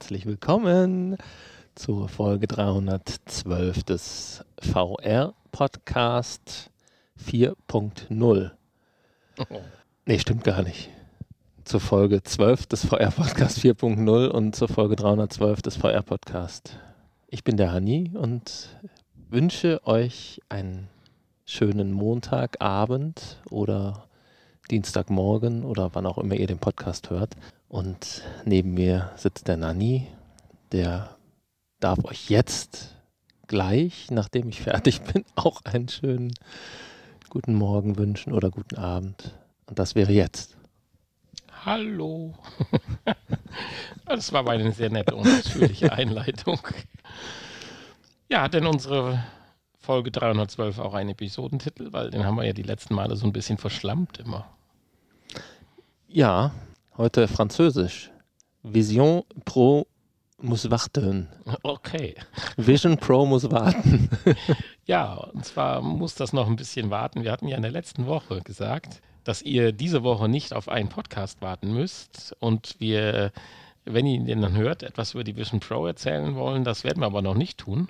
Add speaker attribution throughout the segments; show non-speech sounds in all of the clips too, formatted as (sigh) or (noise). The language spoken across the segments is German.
Speaker 1: Herzlich willkommen zur Folge 312 des VR Podcast 4.0. Oh. Nee, stimmt gar nicht. Zur Folge 12 des VR Podcast 4.0 und zur Folge 312 des VR Podcast. Ich bin der Hani und wünsche euch einen schönen Montagabend oder Dienstagmorgen oder wann auch immer ihr den Podcast hört. Und neben mir sitzt der Nanni, der darf euch jetzt gleich, nachdem ich fertig (laughs) bin, auch einen schönen guten Morgen wünschen oder guten Abend. Und das wäre jetzt.
Speaker 2: Hallo. (laughs) Das war meine sehr nette und ausführliche (laughs) Einleitung. Ja, hat denn unsere Folge 312 auch einen Episodentitel? Weil den haben wir ja die letzten Male so ein bisschen verschlammt immer.
Speaker 1: Ja, heute Französisch. Vision Pro muss warten.
Speaker 2: Okay.
Speaker 1: Vision Pro muss warten. (laughs)
Speaker 2: ja, und zwar muss das noch ein bisschen warten. Wir hatten ja in der letzten Woche gesagt, dass ihr diese Woche nicht auf einen Podcast warten müsst und wir, wenn ihr den dann hört, etwas über die Vision Pro erzählen wollen. Das werden wir aber noch nicht tun.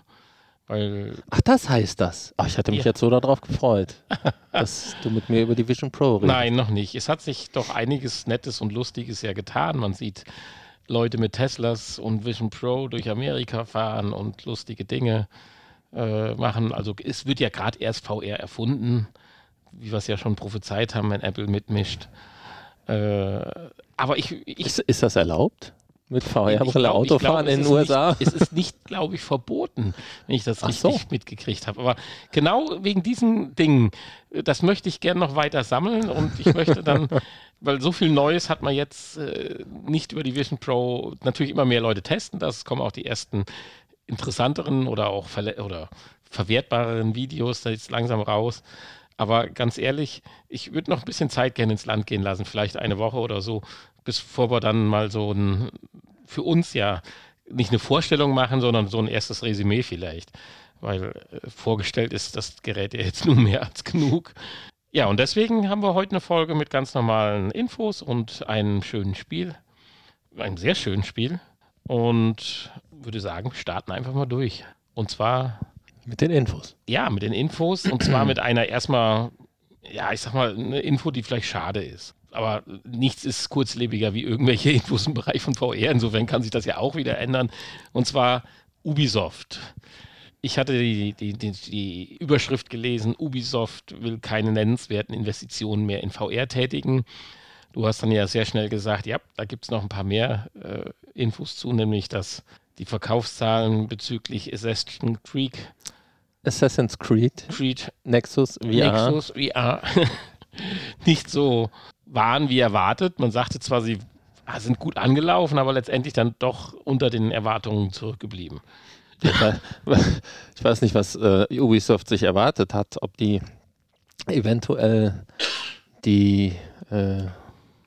Speaker 2: Weil
Speaker 1: Ach, das heißt das. Ach, ich hatte mich ja. jetzt so darauf gefreut, (laughs) dass du mit mir über die Vision Pro redest.
Speaker 2: Nein, noch nicht. Es hat sich doch einiges Nettes und Lustiges ja getan. Man sieht Leute mit Teslas und Vision Pro durch Amerika fahren und lustige Dinge äh, machen. Also es wird ja gerade erst VR erfunden, wie wir es ja schon prophezeit haben, wenn Apple mitmischt. Äh, aber ich, ich
Speaker 1: ist, ist das erlaubt? Mit VR-Brille Autofahren in den USA?
Speaker 2: Nicht, es ist nicht, glaube ich, verboten, wenn ich das Ach richtig so. mitgekriegt habe. Aber genau wegen diesen Dingen, das möchte ich gerne noch weiter sammeln und ich möchte dann, (laughs) weil so viel Neues hat man jetzt äh, nicht über die Vision Pro, natürlich immer mehr Leute testen das, kommen auch die ersten interessanteren oder auch oder verwertbareren Videos da jetzt langsam raus. Aber ganz ehrlich, ich würde noch ein bisschen Zeit gerne ins Land gehen lassen, vielleicht eine Woche oder so, bevor wir dann mal so ein, für uns ja nicht eine Vorstellung machen, sondern so ein erstes Resümee vielleicht. Weil äh, vorgestellt ist das Gerät ja jetzt (laughs) nun mehr als genug. Ja, und deswegen haben wir heute eine Folge mit ganz normalen Infos und einem schönen Spiel. Einem sehr schönen Spiel. Und würde sagen, starten einfach mal durch. Und zwar.
Speaker 1: Mit den Infos.
Speaker 2: Ja, mit den Infos. Und zwar mit einer erstmal, ja, ich sag mal, eine Info, die vielleicht schade ist aber nichts ist kurzlebiger wie irgendwelche Infos im Bereich von VR. Insofern kann sich das ja auch wieder ändern. Und zwar Ubisoft. Ich hatte die, die, die, die Überschrift gelesen, Ubisoft will keine nennenswerten Investitionen mehr in VR tätigen. Du hast dann ja sehr schnell gesagt, ja, da gibt es noch ein paar mehr äh, Infos zu, nämlich dass die Verkaufszahlen bezüglich Assassin's Creed
Speaker 1: Assassin's Creed,
Speaker 2: Creed
Speaker 1: Nexus VR,
Speaker 2: Nexus VR (laughs) nicht so waren wie erwartet. Man sagte zwar, sie sind gut angelaufen, aber letztendlich dann doch unter den Erwartungen zurückgeblieben.
Speaker 1: Ich weiß (laughs) nicht, was äh, Ubisoft sich erwartet hat, ob die eventuell die, äh,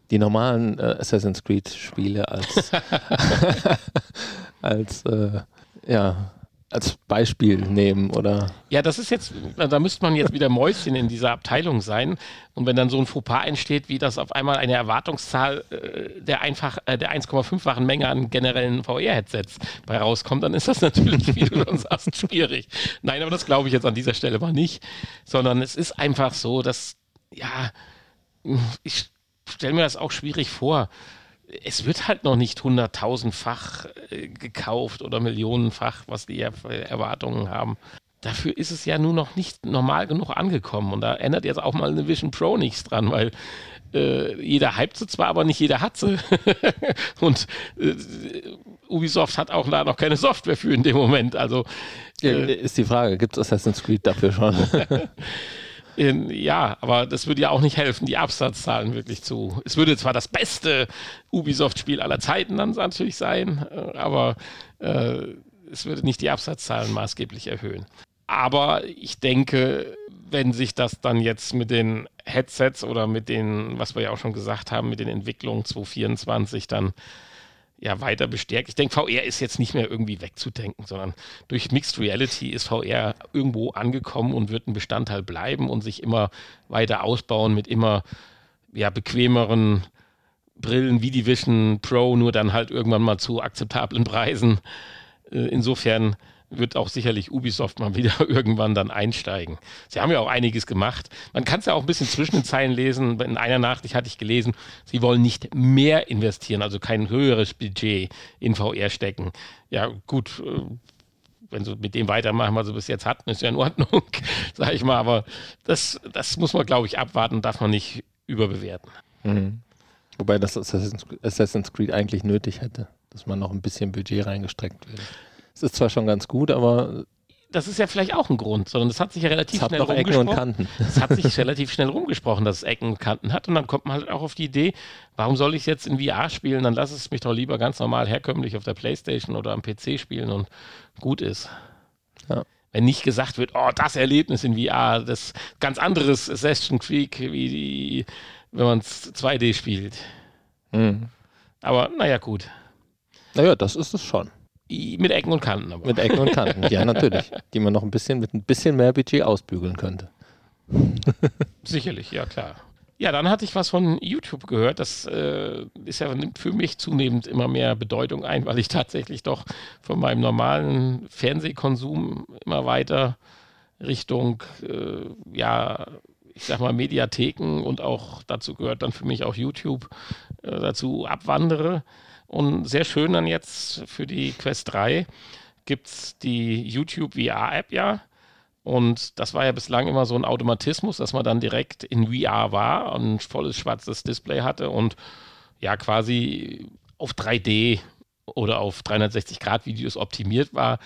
Speaker 1: die normalen äh, Assassin's Creed Spiele als, (laughs) (laughs) als äh, ja, als Beispiel nehmen oder?
Speaker 2: Ja, das ist jetzt, da müsste man jetzt wieder Mäuschen in dieser Abteilung sein. Und wenn dann so ein Fauxpas entsteht, wie das auf einmal eine Erwartungszahl äh, der einfach äh, der 1,5-fachen Menge an generellen VR-Headsets bei rauskommt, dann ist das natürlich, wie du schon sagst, schwierig. Nein, aber das glaube ich jetzt an dieser Stelle mal nicht, sondern es ist einfach so, dass, ja, ich stelle mir das auch schwierig vor es wird halt noch nicht hunderttausendfach äh, gekauft oder millionenfach, was die Erwartungen haben. Dafür ist es ja nur noch nicht normal genug angekommen. Und da ändert jetzt auch mal eine Vision Pro nichts dran, weil äh, jeder hypt sie zwar, aber nicht jeder hat sie. (laughs) und äh, Ubisoft hat auch da noch keine Software für in dem Moment. Also
Speaker 1: äh, ist die Frage, gibt es Assassin's Creed dafür schon? (laughs)
Speaker 2: In, ja, aber das würde ja auch nicht helfen, die Absatzzahlen wirklich zu. Es würde zwar das beste Ubisoft-Spiel aller Zeiten dann natürlich sein, äh, aber äh, es würde nicht die Absatzzahlen maßgeblich erhöhen. Aber ich denke, wenn sich das dann jetzt mit den Headsets oder mit den, was wir ja auch schon gesagt haben, mit den Entwicklungen 2024 dann ja weiter bestärkt. Ich denke, VR ist jetzt nicht mehr irgendwie wegzudenken, sondern durch Mixed Reality ist VR irgendwo angekommen und wird ein Bestandteil bleiben und sich immer weiter ausbauen mit immer ja, bequemeren Brillen wie die Vision Pro, nur dann halt irgendwann mal zu akzeptablen Preisen. Äh, insofern wird auch sicherlich Ubisoft mal wieder (laughs) irgendwann dann einsteigen. Sie haben ja auch einiges gemacht. Man kann es ja auch ein bisschen zwischen den Zeilen lesen. In einer Nachricht hatte ich gelesen, sie wollen nicht mehr investieren, also kein höheres Budget in VR stecken. Ja, gut, äh, wenn sie mit dem weitermachen, was sie bis jetzt hatten, ist ja in Ordnung, (laughs) sage ich mal. Aber das, das muss man, glaube ich, abwarten, darf man nicht überbewerten.
Speaker 1: Mhm. Wobei das Assassin's Creed eigentlich nötig hätte, dass man noch ein bisschen Budget reingestreckt wird. Es ist zwar schon ganz gut, aber
Speaker 2: das ist ja vielleicht auch ein Grund, sondern das hat sich ja relativ schnell
Speaker 1: hat noch Ecken und Kanten.
Speaker 2: Das hat sich (laughs) relativ schnell rumgesprochen, dass es Ecken und Kanten hat. Und dann kommt man halt auch auf die Idee, warum soll ich jetzt in VR spielen? Dann lass es mich doch lieber ganz normal herkömmlich auf der Playstation oder am PC spielen und gut ist. Ja. Wenn nicht gesagt wird, oh, das Erlebnis in VR, das ganz anderes Assassin's Creed, wie die, wenn man es 2D spielt. Mhm. Aber naja, gut.
Speaker 1: Naja, das ist es schon.
Speaker 2: Mit Ecken und Kanten aber.
Speaker 1: Mit Ecken und Kanten, ja, natürlich. Die man noch ein bisschen mit ein bisschen mehr Budget ausbügeln könnte. (laughs)
Speaker 2: Sicherlich, ja klar. Ja, dann hatte ich was von YouTube gehört. Das äh, ist ja, nimmt für mich zunehmend immer mehr Bedeutung ein, weil ich tatsächlich doch von meinem normalen Fernsehkonsum immer weiter Richtung, äh, ja, ich sag mal, Mediatheken und auch dazu gehört dann für mich auch YouTube äh, dazu abwandere. Und sehr schön dann jetzt für die Quest 3 gibt es die YouTube VR-App ja. Und das war ja bislang immer so ein Automatismus, dass man dann direkt in VR war und ein volles schwarzes Display hatte und ja quasi auf 3D oder auf 360-Grad-Videos optimiert war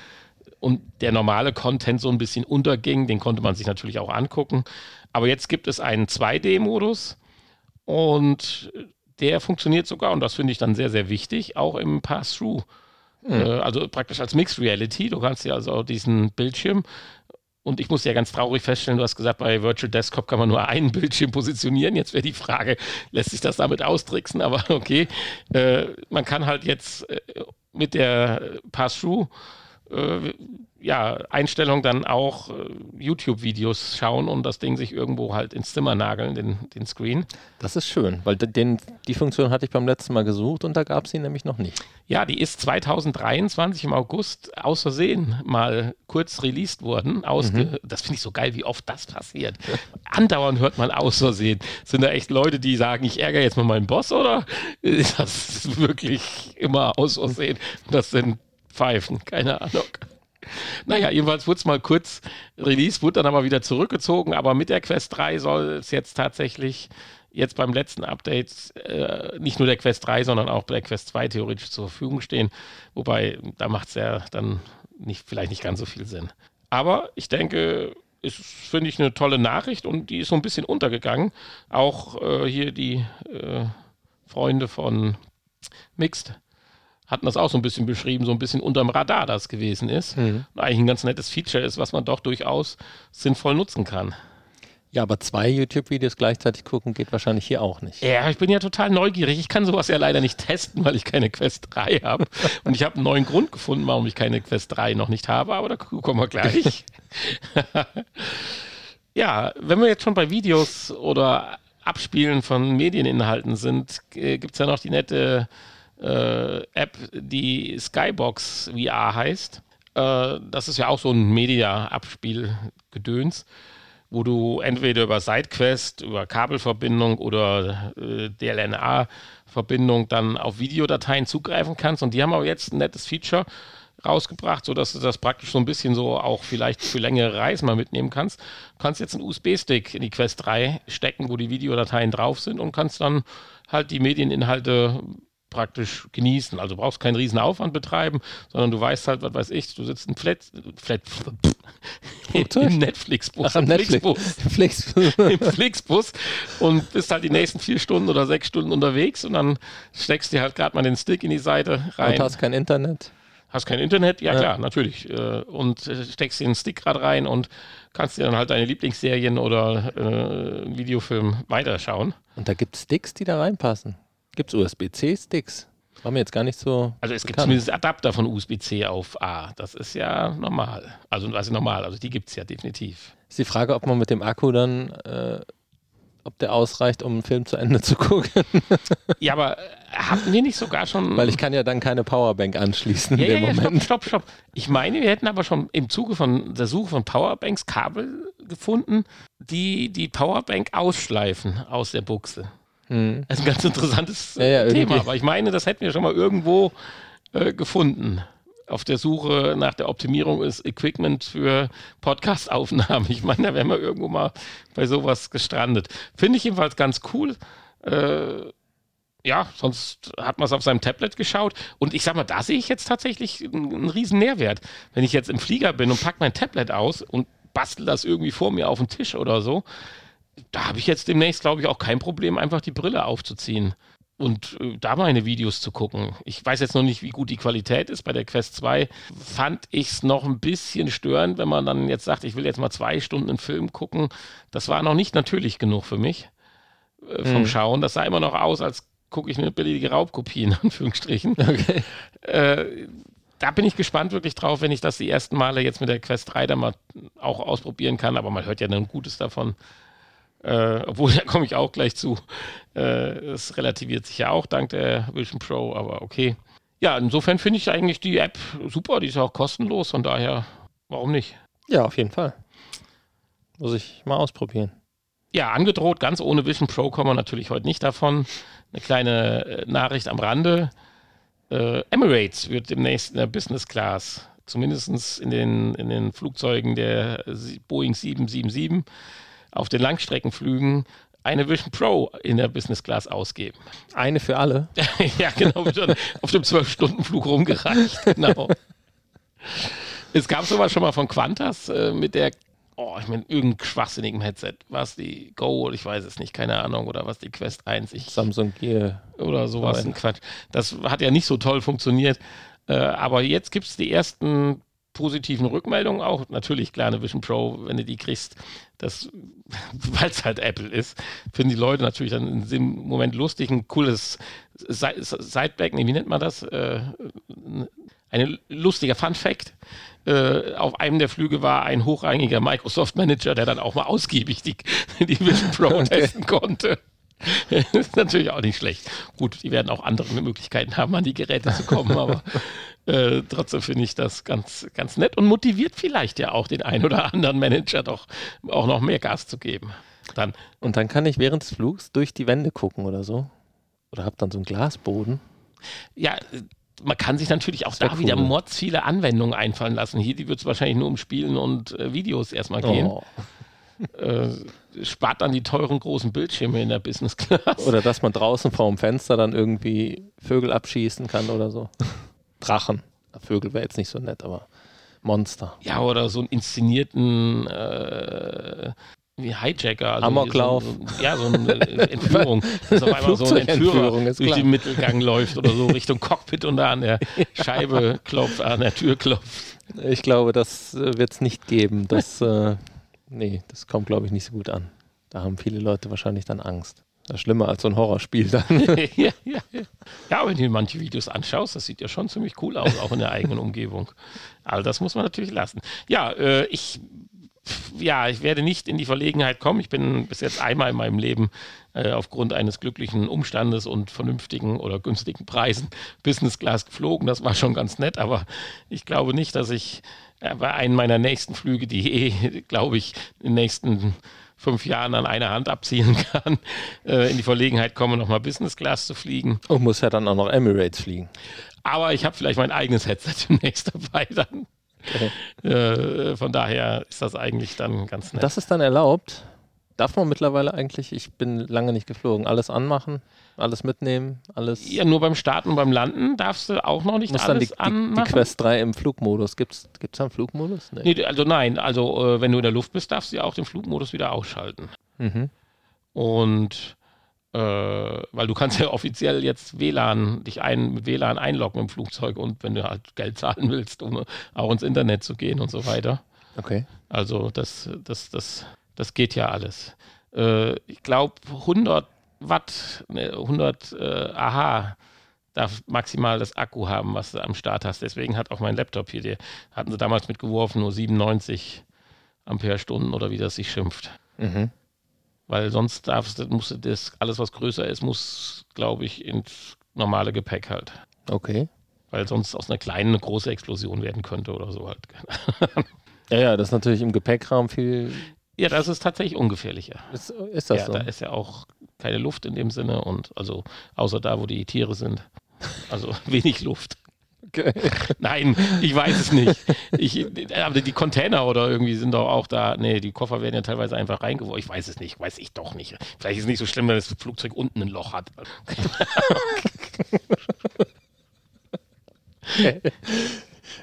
Speaker 2: und der normale Content so ein bisschen unterging. Den konnte man sich natürlich auch angucken. Aber jetzt gibt es einen 2D-Modus und der funktioniert sogar, und das finde ich dann sehr, sehr wichtig, auch im Pass-Through. Mhm. Also praktisch als Mixed Reality. Du kannst ja also diesen Bildschirm und ich muss ja ganz traurig feststellen, du hast gesagt, bei Virtual Desktop kann man nur einen Bildschirm positionieren. Jetzt wäre die Frage, lässt sich das damit austricksen? Aber (laughs) okay, äh, man kann halt jetzt äh, mit der Pass-Through äh, ja, Einstellung dann auch äh, YouTube-Videos schauen und das Ding sich irgendwo halt ins Zimmer nageln, den, den Screen.
Speaker 1: Das ist schön, weil den, die Funktion hatte ich beim letzten Mal gesucht und da gab es sie nämlich noch nicht.
Speaker 2: Ja, die ist 2023 im August aus Versehen mal kurz released worden. Mhm. Das finde ich so geil, wie oft das passiert. (laughs) Andauernd hört man aus Versehen. Sind da echt Leute, die sagen, ich ärgere jetzt mal meinen Boss oder (laughs) ist das wirklich immer aus Versehen? Das sind Pfeifen, keine Ahnung. Naja, jedenfalls wurde es mal kurz released, wurde dann aber wieder zurückgezogen, aber mit der Quest 3 soll es jetzt tatsächlich jetzt beim letzten Update äh, nicht nur der Quest 3, sondern auch der Quest 2 theoretisch zur Verfügung stehen. Wobei, da macht es ja dann nicht, vielleicht nicht ganz so viel Sinn. Aber ich denke, ist, finde ich, eine tolle Nachricht und die ist so ein bisschen untergegangen. Auch äh, hier die äh, Freunde von Mixed hatten das auch so ein bisschen beschrieben, so ein bisschen unterm Radar das gewesen ist. Mhm. Und eigentlich ein ganz nettes Feature ist, was man doch durchaus sinnvoll nutzen kann.
Speaker 1: Ja, aber zwei YouTube-Videos gleichzeitig gucken geht wahrscheinlich hier auch nicht.
Speaker 2: Ja, ich bin ja total neugierig. Ich kann sowas ja leider nicht testen, weil ich keine Quest 3 habe. (laughs) Und ich habe einen neuen Grund gefunden, warum ich keine Quest 3 noch nicht habe, aber da kommen wir gleich. (laughs) ja, wenn wir jetzt schon bei Videos oder Abspielen von Medieninhalten sind, äh, gibt es ja noch die nette äh, App, die Skybox VR heißt. Äh, das ist ja auch so ein Media-Abspielgedöns, wo du entweder über SideQuest, über Kabelverbindung oder äh, DLNA-Verbindung dann auf Videodateien zugreifen kannst. Und die haben aber jetzt ein nettes Feature rausgebracht, sodass du das praktisch so ein bisschen so auch vielleicht für längere Reisen mal mitnehmen kannst. Du kannst jetzt einen USB-Stick in die Quest 3 stecken, wo die Videodateien drauf sind und kannst dann halt die Medieninhalte praktisch genießen. Also brauchst keinen riesen Aufwand betreiben, sondern du weißt halt, was weiß ich, du sitzt im Flat, Flat im Netflix-Bus,
Speaker 1: im Netflix. (laughs)
Speaker 2: im Flixbus und bist halt die nächsten vier Stunden oder sechs Stunden unterwegs und dann steckst dir halt gerade mal den Stick in die Seite rein.
Speaker 1: Und hast kein Internet.
Speaker 2: Hast kein Internet? Ja, ja. klar, natürlich. Äh, und äh, steckst dir den Stick gerade rein und kannst dir dann halt deine Lieblingsserien oder äh, Videofilm weiterschauen.
Speaker 1: Und da gibt es Sticks, die da reinpassen. Gibt es USB-C-Sticks? War mir jetzt gar nicht so.
Speaker 2: Also es bekannt. gibt zumindest Adapter von USB-C auf A. Das ist ja normal. Also was ist normal? Also die gibt es ja definitiv.
Speaker 1: Ist die Frage, ob man mit dem Akku dann äh, ob der ausreicht, um einen Film zu Ende zu gucken. (laughs)
Speaker 2: ja, aber hatten wir nicht sogar schon.
Speaker 1: Weil ich kann ja dann keine Powerbank anschließen
Speaker 2: ja, in dem ja, ja, Moment. Stopp, stopp, stopp. Ich meine, wir hätten aber schon im Zuge von der Suche von Powerbanks Kabel gefunden, die die Powerbank ausschleifen aus der Buchse. Hm. Das ist ein ganz interessantes (laughs) ja, ja, Thema, irgendwie. aber ich meine, das hätten wir schon mal irgendwo äh, gefunden auf der Suche nach der Optimierung ist Equipment für Podcast-Aufnahmen. Ich meine, da wären wir irgendwo mal bei sowas gestrandet. Finde ich jedenfalls ganz cool. Äh, ja, sonst hat man es auf seinem Tablet geschaut. Und ich sag mal, da sehe ich jetzt tatsächlich einen, einen riesen Nährwert. Wenn ich jetzt im Flieger bin und packe mein Tablet aus und bastel das irgendwie vor mir auf den Tisch oder so, da habe ich jetzt demnächst, glaube ich, auch kein Problem, einfach die Brille aufzuziehen und äh, da meine Videos zu gucken. Ich weiß jetzt noch nicht, wie gut die Qualität ist. Bei der Quest 2 fand ich es noch ein bisschen störend, wenn man dann jetzt sagt, ich will jetzt mal zwei Stunden einen Film gucken. Das war noch nicht natürlich genug für mich äh, vom mhm. Schauen. Das sah immer noch aus, als gucke ich eine billige Raubkopie (laughs) in Anführungsstrichen. Okay. Äh, da bin ich gespannt wirklich drauf, wenn ich das die ersten Male jetzt mit der Quest 3 dann mal auch ausprobieren kann. Aber man hört ja dann Gutes davon. Äh, obwohl, (laughs) da komme ich auch gleich zu. Äh, es relativiert sich ja auch dank der Vision Pro, aber okay. Ja, insofern finde ich eigentlich die App super. Die ist auch kostenlos, von daher, warum nicht?
Speaker 1: Ja, auf jeden Fall. Muss ich mal ausprobieren.
Speaker 2: Ja, angedroht, ganz ohne Vision Pro kommen wir natürlich heute nicht davon. Eine kleine äh, Nachricht am Rande. Äh, Emirates wird demnächst in der Business Class, zumindest in den, in den Flugzeugen der Boeing 777, auf den Langstreckenflügen eine Vision Pro in der Business Class ausgeben.
Speaker 1: Eine für alle? (laughs)
Speaker 2: ja, genau, wird dann auf dem 12-Stunden-Flug rumgereicht. (laughs) Genau. es gab sowas schon mal von Qantas äh, mit der, oh, ich meine, irgendeinem schwachsinnigen Headset. Was die Go, ich weiß es nicht, keine Ahnung, oder was die Quest 1. Ich,
Speaker 1: Samsung Gear.
Speaker 2: Oder sowas, ein Quatsch. Das hat ja nicht so toll funktioniert. Äh, aber jetzt gibt es die ersten positiven Rückmeldungen auch. Natürlich, klar, eine Vision Pro, wenn du die kriegst, das, (laughs) weil es halt Apple ist, finden die Leute natürlich dann in dem Moment lustig, ein cooles Sideback, nee, wie nennt man das? Äh, ein lustiger Fun Fact. Äh, auf einem der Flüge war ein hochrangiger Microsoft Manager, der dann auch mal ausgiebig die, die Vision Pro (laughs) okay. testen konnte. (laughs) das ist natürlich auch nicht schlecht. Gut, die werden auch andere Möglichkeiten haben, an die Geräte zu kommen, (laughs) aber äh, trotzdem finde ich das ganz, ganz nett und motiviert vielleicht ja auch den einen oder anderen Manager doch auch noch mehr Gas zu geben. Dann.
Speaker 1: Und dann kann ich während des Flugs durch die Wände gucken oder so. Oder habe dann so einen Glasboden.
Speaker 2: Ja, man kann sich natürlich auch da cool. wieder mords viele Anwendungen einfallen lassen. Hier, die wird es wahrscheinlich nur um Spielen und äh, Videos erstmal gehen. Oh. Äh, spart dann die teuren großen Bildschirme in der Business Class.
Speaker 1: Oder dass man draußen vor dem Fenster dann irgendwie Vögel abschießen kann oder so. Drachen. Vögel wäre jetzt nicht so nett, aber Monster.
Speaker 2: Ja, oder so einen inszenierten äh, wie Hijacker.
Speaker 1: Also Amoklauf.
Speaker 2: So, ja, so eine Entführung. (laughs) Dass auf einmal so ein Entführer durch den Mittelgang läuft oder so Richtung Cockpit und da an der Scheibe (laughs) klopft, an der Tür klopft.
Speaker 1: Ich glaube, das äh, wird es nicht geben. Das, äh, nee, das kommt, glaube ich, nicht so gut an. Da haben viele Leute wahrscheinlich dann Angst. Das ist schlimmer als so ein Horrorspiel dann. (laughs)
Speaker 2: ja, ja, ja. ja, wenn du manche Videos anschaust, das sieht ja schon ziemlich cool aus, auch in der eigenen Umgebung. All das muss man natürlich lassen. Ja, äh, ich, ja, ich werde nicht in die Verlegenheit kommen. Ich bin bis jetzt einmal in meinem Leben äh, aufgrund eines glücklichen Umstandes und vernünftigen oder günstigen Preisen Business Class geflogen. Das war schon ganz nett, aber ich glaube nicht, dass ich bei einem meiner nächsten Flüge, die eh, glaube ich, in den nächsten fünf Jahren an einer Hand abziehen kann, äh, in die Verlegenheit komme, nochmal Business Class zu fliegen.
Speaker 1: Und muss ja dann auch noch Emirates fliegen.
Speaker 2: Aber ich habe vielleicht mein eigenes Headset (laughs) demnächst dabei dann. Okay. Äh, von daher ist das eigentlich dann ganz nett.
Speaker 1: Das ist dann erlaubt? Darf man mittlerweile eigentlich, ich bin lange nicht geflogen, alles anmachen, alles mitnehmen, alles.
Speaker 2: Ja, nur beim Starten und beim Landen darfst du auch noch nicht Muss alles
Speaker 1: dann die, anmachen. Die, die Quest 3 im Flugmodus. Gibt es da einen Flugmodus?
Speaker 2: Nee. nee. also nein, also äh, wenn du in der Luft bist, darfst du ja auch den Flugmodus wieder ausschalten. Mhm. Und äh, weil du kannst ja (laughs) offiziell jetzt WLAN, dich ein, mit WLAN einloggen im Flugzeug und wenn du halt Geld zahlen willst, um auch ins Internet zu gehen und so weiter.
Speaker 1: Okay.
Speaker 2: Also das, das, das das geht ja alles. Äh, ich glaube, 100 Watt, 100 äh, AH darf maximal das Akku haben, was du am Start hast. Deswegen hat auch mein Laptop hier, der hatten sie damals mitgeworfen, nur 97 Ampere-Stunden oder wie das sich schimpft. Mhm. Weil sonst darfst du, musst du das, alles was größer ist, muss, glaube ich, ins normale Gepäck halt.
Speaker 1: Okay.
Speaker 2: Weil sonst aus einer kleinen eine große Explosion werden könnte oder so halt. (laughs)
Speaker 1: ja, ja, das ist natürlich im Gepäckraum viel.
Speaker 2: Ja, das ist tatsächlich ungefährlicher.
Speaker 1: Ist, ist das
Speaker 2: ja,
Speaker 1: so?
Speaker 2: Da ist ja auch keine Luft in dem Sinne und also außer da, wo die Tiere sind. Also (laughs) wenig Luft. Okay. (laughs) Nein, ich weiß es nicht. Ich, aber die Container oder irgendwie sind doch auch da. Nee, die Koffer werden ja teilweise einfach reingeworfen. Ich weiß es nicht, weiß ich doch nicht. Vielleicht ist es nicht so schlimm, wenn das Flugzeug unten ein Loch hat. (laughs)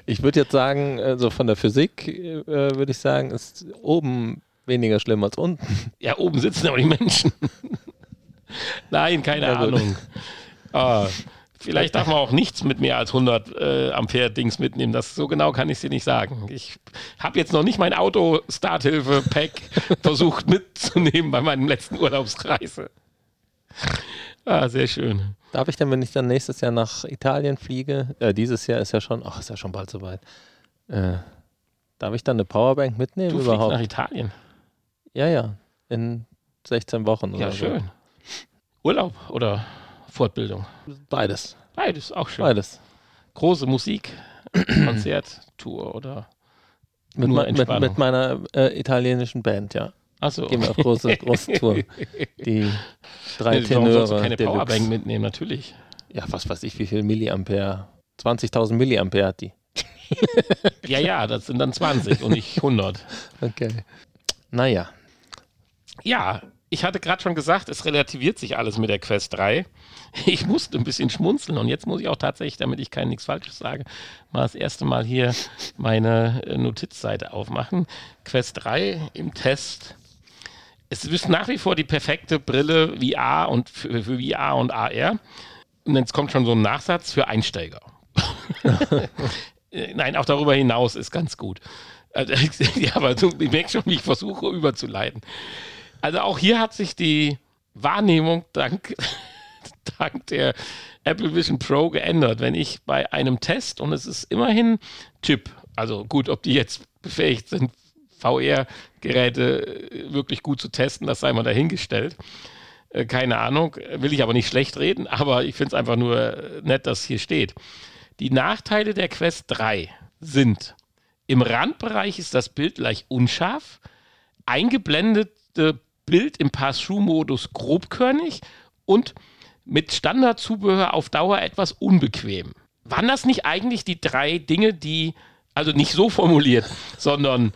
Speaker 1: Ich würde jetzt sagen, so also von der Physik äh, würde ich sagen, ist oben weniger schlimm als unten.
Speaker 2: Ja, oben sitzen aber die Menschen. Nein, keine ja, Ahnung. Ah, vielleicht darf man auch nichts mit mehr als 100 äh, Ampere Dings mitnehmen. Das so genau kann ich dir nicht sagen. Ich habe jetzt noch nicht mein Auto Starthilfe Pack (laughs) versucht mitzunehmen bei meinem letzten Urlaubsreise. Ah, sehr schön.
Speaker 1: Darf ich denn, wenn ich dann nächstes Jahr nach Italien fliege, äh, dieses Jahr ist ja schon, ach, ist ja schon bald soweit. Äh, darf ich dann eine Powerbank mitnehmen
Speaker 2: du
Speaker 1: überhaupt?
Speaker 2: nach Italien?
Speaker 1: Ja, ja. In 16 Wochen
Speaker 2: ja,
Speaker 1: oder
Speaker 2: schön. So. Urlaub oder Fortbildung?
Speaker 1: Beides.
Speaker 2: Beides, auch schön.
Speaker 1: Beides.
Speaker 2: Große Musik, (clears throat) Konzerttour oder
Speaker 1: mit, mit, mit meiner äh, italienischen Band, ja.
Speaker 2: Achso.
Speaker 1: Gehen wir auf große, (laughs) große Tour. Die drei nee, Tenöre.
Speaker 2: Du keine Deluxe. Powerbank mitnehmen, natürlich.
Speaker 1: Ja, was weiß ich, wie viel Milliampere? 20.000 Milliampere hat die. (laughs)
Speaker 2: ja, ja, das sind dann 20 und nicht 100. (laughs)
Speaker 1: Okay. Naja.
Speaker 2: Ja, ich hatte gerade schon gesagt, es relativiert sich alles mit der Quest 3. Ich musste ein bisschen schmunzeln und jetzt muss ich auch tatsächlich, damit ich kein nichts Falsches sage, mal das erste Mal hier meine äh, Notizseite aufmachen. Quest 3 im Test. Es ist nach wie vor die perfekte Brille VR und für, für VR und AR. Und jetzt kommt schon so ein Nachsatz für Einsteiger. (laughs) Nein, auch darüber hinaus ist ganz gut. Also, (laughs) ja, aber du merkst schon, wie ich versuche überzuleiten. Also auch hier hat sich die Wahrnehmung dank, (laughs) dank der Apple Vision Pro geändert. Wenn ich bei einem Test, und es ist immerhin Chip, also gut, ob die jetzt befähigt sind, VR-Geräte wirklich gut zu testen, das sei mal dahingestellt. Äh, keine Ahnung, will ich aber nicht schlecht reden, aber ich finde es einfach nur nett, dass hier steht. Die Nachteile der Quest 3 sind, im Randbereich ist das Bild leicht unscharf, eingeblendete Bild im Pass-Through-Modus grobkörnig und mit Standardzubehör auf Dauer etwas unbequem. Waren das nicht eigentlich die drei Dinge, die, also nicht so formuliert, (laughs) sondern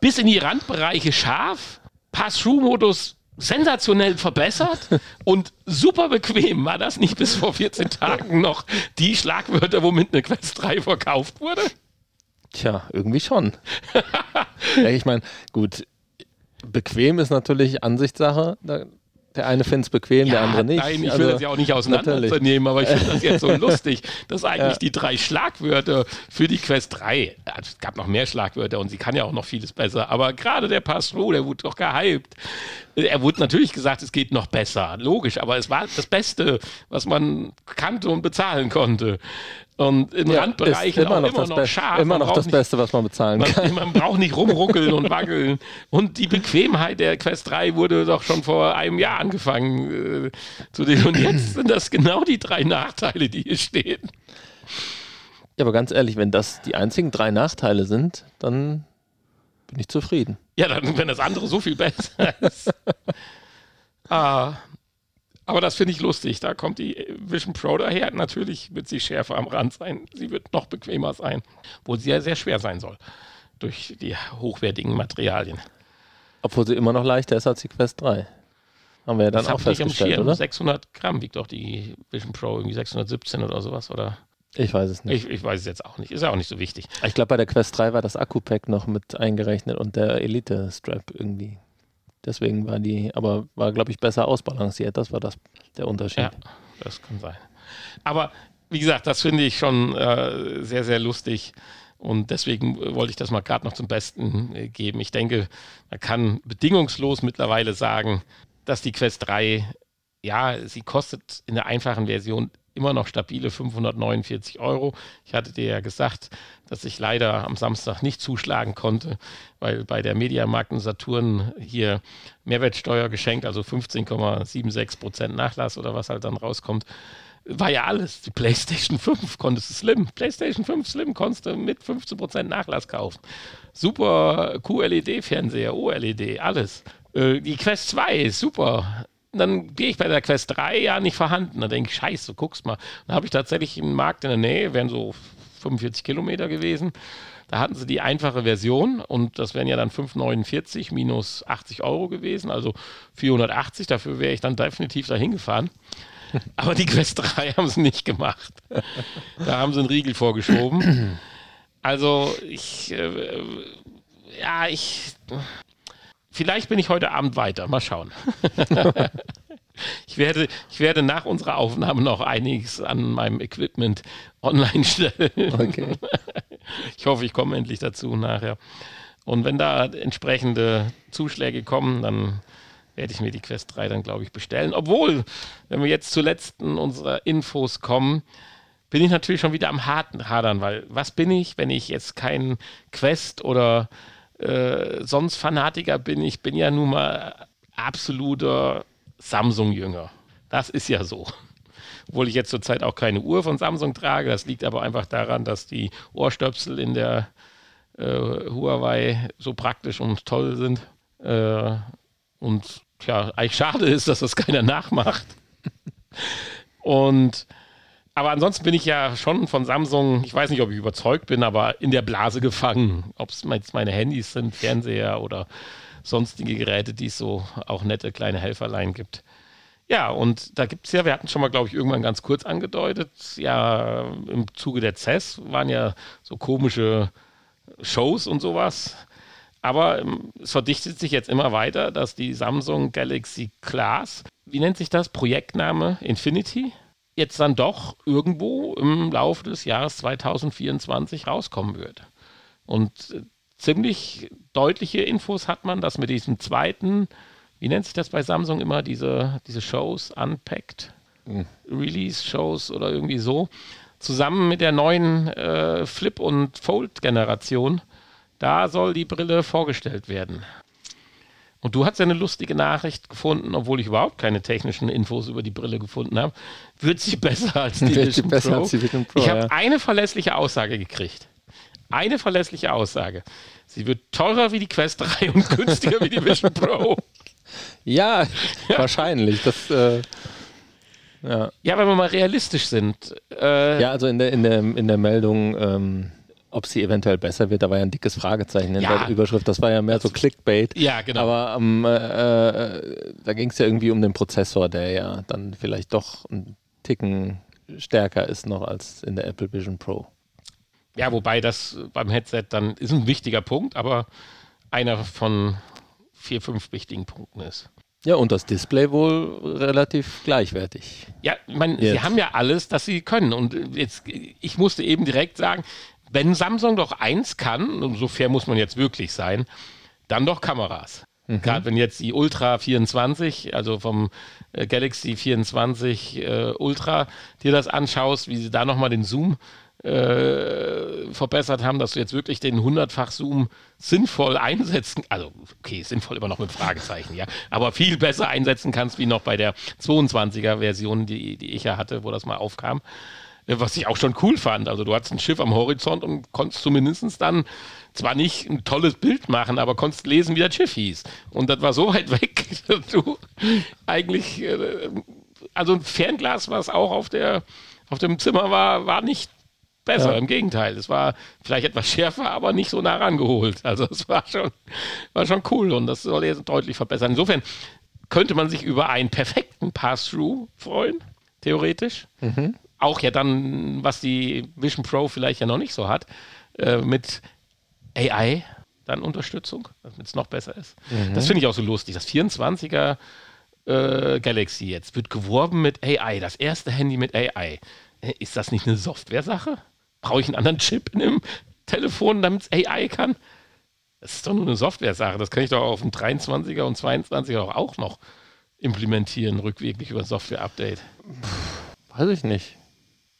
Speaker 2: bis in die Randbereiche scharf, Pass-Through-Modus sensationell verbessert und super bequem. War das nicht bis vor 14 Tagen noch die Schlagwörter, womit eine Quest 3 verkauft wurde?
Speaker 1: Tja, irgendwie schon. (laughs) ja, ich meine, gut, bequem ist natürlich Ansichtssache. Der eine findet es bequem, ja, der andere nicht.
Speaker 2: Nein, ich also, will das ja auch nicht auseinandernehmen, aber ich finde das jetzt so (laughs) lustig, dass eigentlich ja. die drei Schlagwörter für die Quest 3, also es gab noch mehr Schlagwörter und sie kann ja auch noch vieles besser, aber gerade der Pass-Through, der wurde doch gehypt. Er wurde natürlich gesagt, es geht noch besser, logisch, aber es war das Beste, was man kannte und bezahlen konnte. Und in ja, Randbereichen
Speaker 1: immer noch, immer noch scharf. Immer noch das nicht, Beste, was man bezahlen
Speaker 2: man,
Speaker 1: kann.
Speaker 2: Man braucht nicht rumruckeln und wackeln. Und die Bequemheit der Quest 3 wurde doch schon vor einem Jahr angefangen äh, zu den. Und jetzt sind das genau die drei Nachteile, die hier stehen.
Speaker 1: Ja, aber ganz ehrlich, wenn das die einzigen drei Nachteile sind, dann bin ich zufrieden.
Speaker 2: Ja, dann, wenn das andere so viel besser ist. (laughs) ah, aber das finde ich lustig. Da kommt die Vision Pro daher. Natürlich wird sie schärfer am Rand sein. Sie wird noch bequemer sein. Wo sie ja sehr schwer sein soll. Durch die hochwertigen Materialien.
Speaker 1: Obwohl sie immer noch leichter ist als die Quest 3. Haben wir ja dann das auch festgestellt, oder?
Speaker 2: 600 Gramm wiegt doch die Vision Pro. Irgendwie 617 oder sowas, oder?
Speaker 1: Ich weiß es nicht.
Speaker 2: Ich, ich, weiß es jetzt auch nicht. Ist ja auch nicht so wichtig.
Speaker 1: Ich glaube, bei der Quest 3 war das Akku-Pack noch mit eingerechnet und der Elite-Strap irgendwie. Deswegen war die, aber war, glaube ich, besser ausbalanciert. Das war das der Unterschied. Ja,
Speaker 2: das kann sein. Aber wie gesagt, das finde ich schon äh, sehr, sehr lustig. Und deswegen wollte ich das mal gerade noch zum Besten äh, geben. Ich denke, man kann bedingungslos mittlerweile sagen, dass die Quest 3, ja, sie kostet in der einfachen Version immer noch stabile 549 Euro. Ich hatte dir ja gesagt, dass ich leider am Samstag nicht zuschlagen konnte, weil bei der Mediamarkt und Saturn hier Mehrwertsteuer geschenkt, also 15,76 Prozent Nachlass oder was halt dann rauskommt, war ja alles. Die PlayStation 5 konntest du Slim, PlayStation 5 Slim konntest du mit 15% Nachlass kaufen. Super QLED-Fernseher, OLED, alles. Äh, die Quest 2, super. Dann gehe ich bei der Quest 3 ja nicht vorhanden. Dann denke ich, scheiße, guck's mal. Dann habe ich tatsächlich einen Markt in der Nähe, wären so 45 Kilometer gewesen. Da hatten sie die einfache Version und das wären ja dann 5,49 minus 80 Euro gewesen, also 480. Dafür wäre ich dann definitiv dahin gefahren. (laughs) Aber die Quest 3 haben sie nicht gemacht. Da haben sie einen Riegel vorgeschoben. Also ich, äh, ja, ich, vielleicht bin ich heute Abend weiter. Mal schauen. (laughs) Ich werde, ich werde nach unserer Aufnahme noch einiges an meinem Equipment online stellen. Okay. Ich hoffe, ich komme endlich dazu nachher. Und wenn da entsprechende Zuschläge kommen, dann werde ich mir die Quest 3 dann, glaube ich, bestellen. Obwohl, wenn wir jetzt zu letzten unserer Infos kommen, bin ich natürlich schon wieder am harten Hadern, weil was bin ich, wenn ich jetzt kein Quest oder äh, sonst Fanatiker bin? Ich bin ja nun mal absoluter Samsung-Jünger. Das ist ja so. Obwohl ich jetzt zurzeit auch keine Uhr von Samsung trage. Das liegt aber einfach daran, dass die Ohrstöpsel in der äh, Huawei so praktisch und toll sind. Äh, und tja, eigentlich schade ist, dass das keiner (laughs) nachmacht. Und aber ansonsten bin ich ja schon von Samsung, ich weiß nicht, ob ich überzeugt bin, aber in der Blase gefangen. Ob es jetzt meine Handys sind, Fernseher oder sonstige Geräte, die es so auch nette kleine Helferlein gibt. Ja, und da gibt es ja, wir hatten schon mal, glaube ich, irgendwann ganz kurz angedeutet, ja, im Zuge der CES waren ja so komische Shows und sowas. Aber ähm, es verdichtet sich jetzt immer weiter, dass die Samsung Galaxy Class, wie nennt sich das? Projektname Infinity, jetzt dann doch irgendwo im Laufe des Jahres 2024 rauskommen wird. Und äh, ziemlich deutliche Infos hat man, dass mit diesem zweiten, wie nennt sich das bei Samsung immer, diese, diese Shows, Unpacked, mhm. Release-Shows oder irgendwie so, zusammen mit der neuen äh, Flip- und Fold-Generation da soll die Brille vorgestellt werden. Und du hast ja eine lustige Nachricht gefunden, obwohl ich überhaupt keine technischen Infos über die Brille gefunden habe. Wird sie besser als die Vision Pro? Als die Vision Pro? Ich habe ja. eine verlässliche Aussage gekriegt. Eine verlässliche Aussage. Sie wird teurer wie die Quest 3 und günstiger wie die Vision Pro.
Speaker 1: Ja, (laughs) ja. wahrscheinlich. Das, äh,
Speaker 2: ja. ja, wenn wir mal realistisch sind.
Speaker 1: Äh, ja, also in der, in der, in der Meldung ähm, ob sie eventuell besser wird, da war ja ein dickes Fragezeichen in ja. der Überschrift. Das war ja mehr so Clickbait.
Speaker 2: Ja, genau.
Speaker 1: Aber ähm, äh, äh, da ging es ja irgendwie um den Prozessor, der ja dann vielleicht doch ein Ticken stärker ist noch als in der Apple Vision Pro.
Speaker 2: Ja, wobei das beim Headset dann ist ein wichtiger Punkt, aber einer von vier, fünf wichtigen Punkten ist.
Speaker 1: Ja, und das Display wohl relativ gleichwertig.
Speaker 2: Ja, ich meine, sie haben ja alles, das sie können. Und jetzt, ich musste eben direkt sagen, wenn Samsung doch eins kann, und so fair muss man jetzt wirklich sein, dann doch Kameras. Mhm. Gerade wenn jetzt die Ultra 24, also vom äh, Galaxy 24 äh, Ultra, dir das anschaust, wie sie da nochmal den Zoom äh, verbessert haben, dass du jetzt wirklich den 100-fach Zoom sinnvoll einsetzen, also okay, sinnvoll immer noch mit Fragezeichen, ja, aber viel besser einsetzen kannst wie noch bei der 22er Version, die, die ich ja hatte, wo das mal aufkam was ich auch schon cool fand. Also du hattest ein Schiff am Horizont und konntest zumindest dann zwar nicht ein tolles Bild machen, aber konntest lesen, wie das Schiff hieß. Und das war so weit (laughs) weg, dass du eigentlich, äh, also ein Fernglas, was auch auf, der, auf dem Zimmer war, war nicht besser. Ja. Im Gegenteil, es war vielleicht etwas schärfer, aber nicht so nah rangeholt. Also es war schon, war schon cool und das soll jetzt deutlich verbessern. Insofern könnte man sich über einen perfekten Pass-Through freuen, theoretisch. Mhm auch ja dann, was die Vision Pro vielleicht ja noch nicht so hat, äh, mit AI dann Unterstützung, damit es noch besser ist. Mhm. Das finde ich auch so lustig. Das 24er äh, Galaxy jetzt wird geworben mit AI, das erste Handy mit AI. Ist das nicht eine Software-Sache? Brauche ich einen anderen Chip in dem Telefon, damit es AI kann? Das ist doch nur eine Software-Sache. Das kann ich doch auf dem 23er und 22er auch noch implementieren, rückwirkend über ein Software-Update.
Speaker 1: Weiß ich nicht.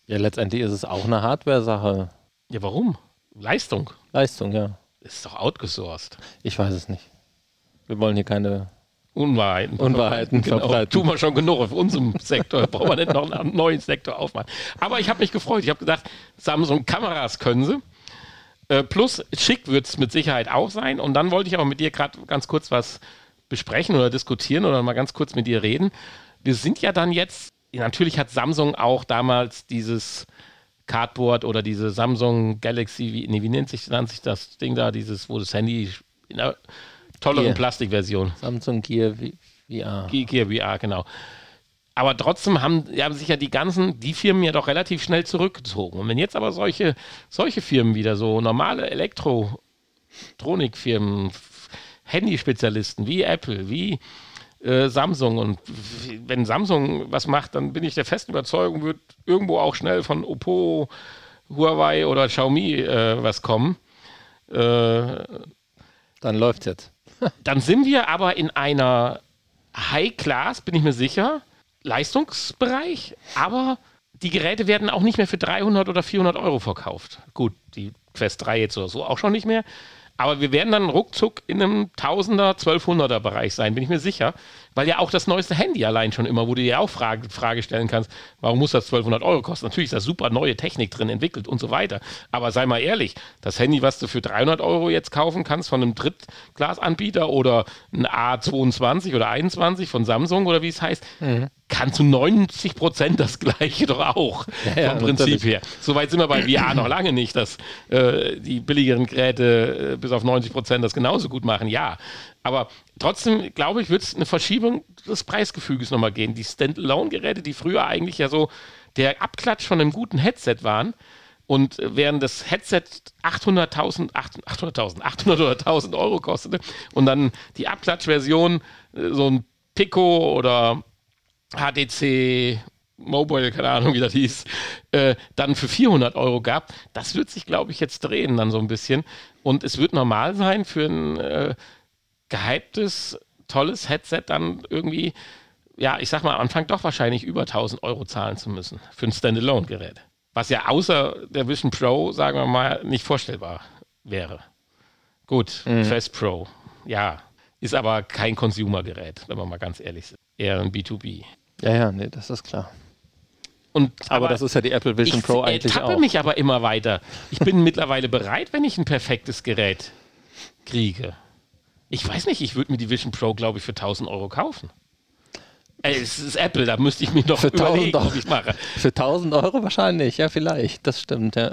Speaker 1: Ja, letztendlich ist es auch eine Hardware-Sache.
Speaker 2: Ja, warum? Leistung.
Speaker 1: Leistung, ja.
Speaker 2: Ist doch outgesourced.
Speaker 1: Ich weiß es nicht. Wir wollen hier keine
Speaker 2: Unwahrheiten.
Speaker 1: Unwahrheiten
Speaker 2: genau.
Speaker 1: verbreiten.
Speaker 2: Tun wir schon genug auf unserem Sektor. Brauchen wir nicht noch einen neuen Sektor aufmachen. Aber ich habe mich gefreut. Ich habe gedacht, Samsung Kameras können sie. Äh, plus schick wird es mit Sicherheit auch sein. Und dann wollte ich aber mit dir gerade ganz kurz was besprechen oder diskutieren oder mal ganz kurz mit dir reden. Wir sind ja dann jetzt, natürlich hat Samsung auch damals dieses Cardboard oder diese Samsung Galaxy, wie, nee, wie nennt sich, nennt sich das Ding da, dieses, wo das Handy in einer tolleren. Plastikversion.
Speaker 1: Samsung Gear VR.
Speaker 2: Ge- Gear VR, genau. Aber trotzdem haben, haben sich ja die ganzen, die Firmen ja doch relativ schnell zurückgezogen. Und wenn jetzt aber solche, solche Firmen wieder, so normale Elektronikfirmen, F- Handyspezialisten wie Apple, wie äh, Samsung und wenn Samsung was macht, dann bin ich der festen Überzeugung, wird irgendwo auch schnell von Oppo, Huawei oder Xiaomi äh, was kommen. Äh,
Speaker 1: Dann läuft's jetzt. (laughs)
Speaker 2: dann sind wir aber in einer High-Class, bin ich mir sicher, Leistungsbereich, aber die Geräte werden auch nicht mehr für 300 oder 400 Euro verkauft. Gut, die Quest 3 jetzt oder so auch schon nicht mehr. Aber wir werden dann ruckzuck in einem 1000er, 1200er Bereich sein, bin ich mir sicher. Weil ja auch das neueste Handy allein schon immer, wo du dir auch Frage, Frage stellen kannst, warum muss das 1200 Euro kosten? Natürlich ist da super neue Technik drin entwickelt und so weiter. Aber sei mal ehrlich, das Handy, was du für 300 Euro jetzt kaufen kannst von einem Drittglasanbieter oder ein A22 oder 21 von Samsung oder wie es heißt, kannst du 90 Prozent das gleiche doch auch
Speaker 1: Ja,
Speaker 2: vom Prinzip her. Soweit sind wir bei VR noch lange nicht, dass äh, die billigeren Geräte äh, bis auf 90 Prozent das genauso gut machen. Ja, aber trotzdem glaube ich, wird es eine Verschiebung des Preisgefüges nochmal gehen. Die Standalone-Geräte, die früher eigentlich ja so der Abklatsch von einem guten Headset waren, und äh, während das Headset 800.000, 800.000, 800 oder 1.000 Euro kostete und dann die Abklatschversion, äh, so ein Pico oder HTC Mobile, keine Ahnung, wie das hieß, äh, dann für 400 Euro gab, das wird sich, glaube ich, jetzt drehen dann so ein bisschen. Und es wird normal sein für ein äh, gehyptes, tolles Headset dann irgendwie, ja, ich sag mal, am Anfang doch wahrscheinlich über 1000 Euro zahlen zu müssen für ein Standalone-Gerät. Was ja außer der Vision Pro, sagen wir mal, nicht vorstellbar wäre. Gut, Quest Pro, ja, ist aber kein Consumer-Gerät, wenn wir mal ganz ehrlich sind. Eher ein B2B.
Speaker 1: Ja, ja, nee, das ist klar.
Speaker 2: Und,
Speaker 1: Aber, das ist ja die Apple Vision
Speaker 2: ich
Speaker 1: Pro eigentlich auch.
Speaker 2: mich aber immer weiter. Ich bin (laughs) mittlerweile bereit, wenn ich ein perfektes Gerät kriege. Ich weiß nicht, ich würde mir die Vision Pro, glaube ich, für 1000 Euro kaufen. Ey, es ist Apple, da müsste ich mir noch
Speaker 1: Für 1000
Speaker 2: überlegen,
Speaker 1: Euro.
Speaker 2: ob ich mache.
Speaker 1: Für 1000 Euro wahrscheinlich, ja, vielleicht. Das stimmt, ja.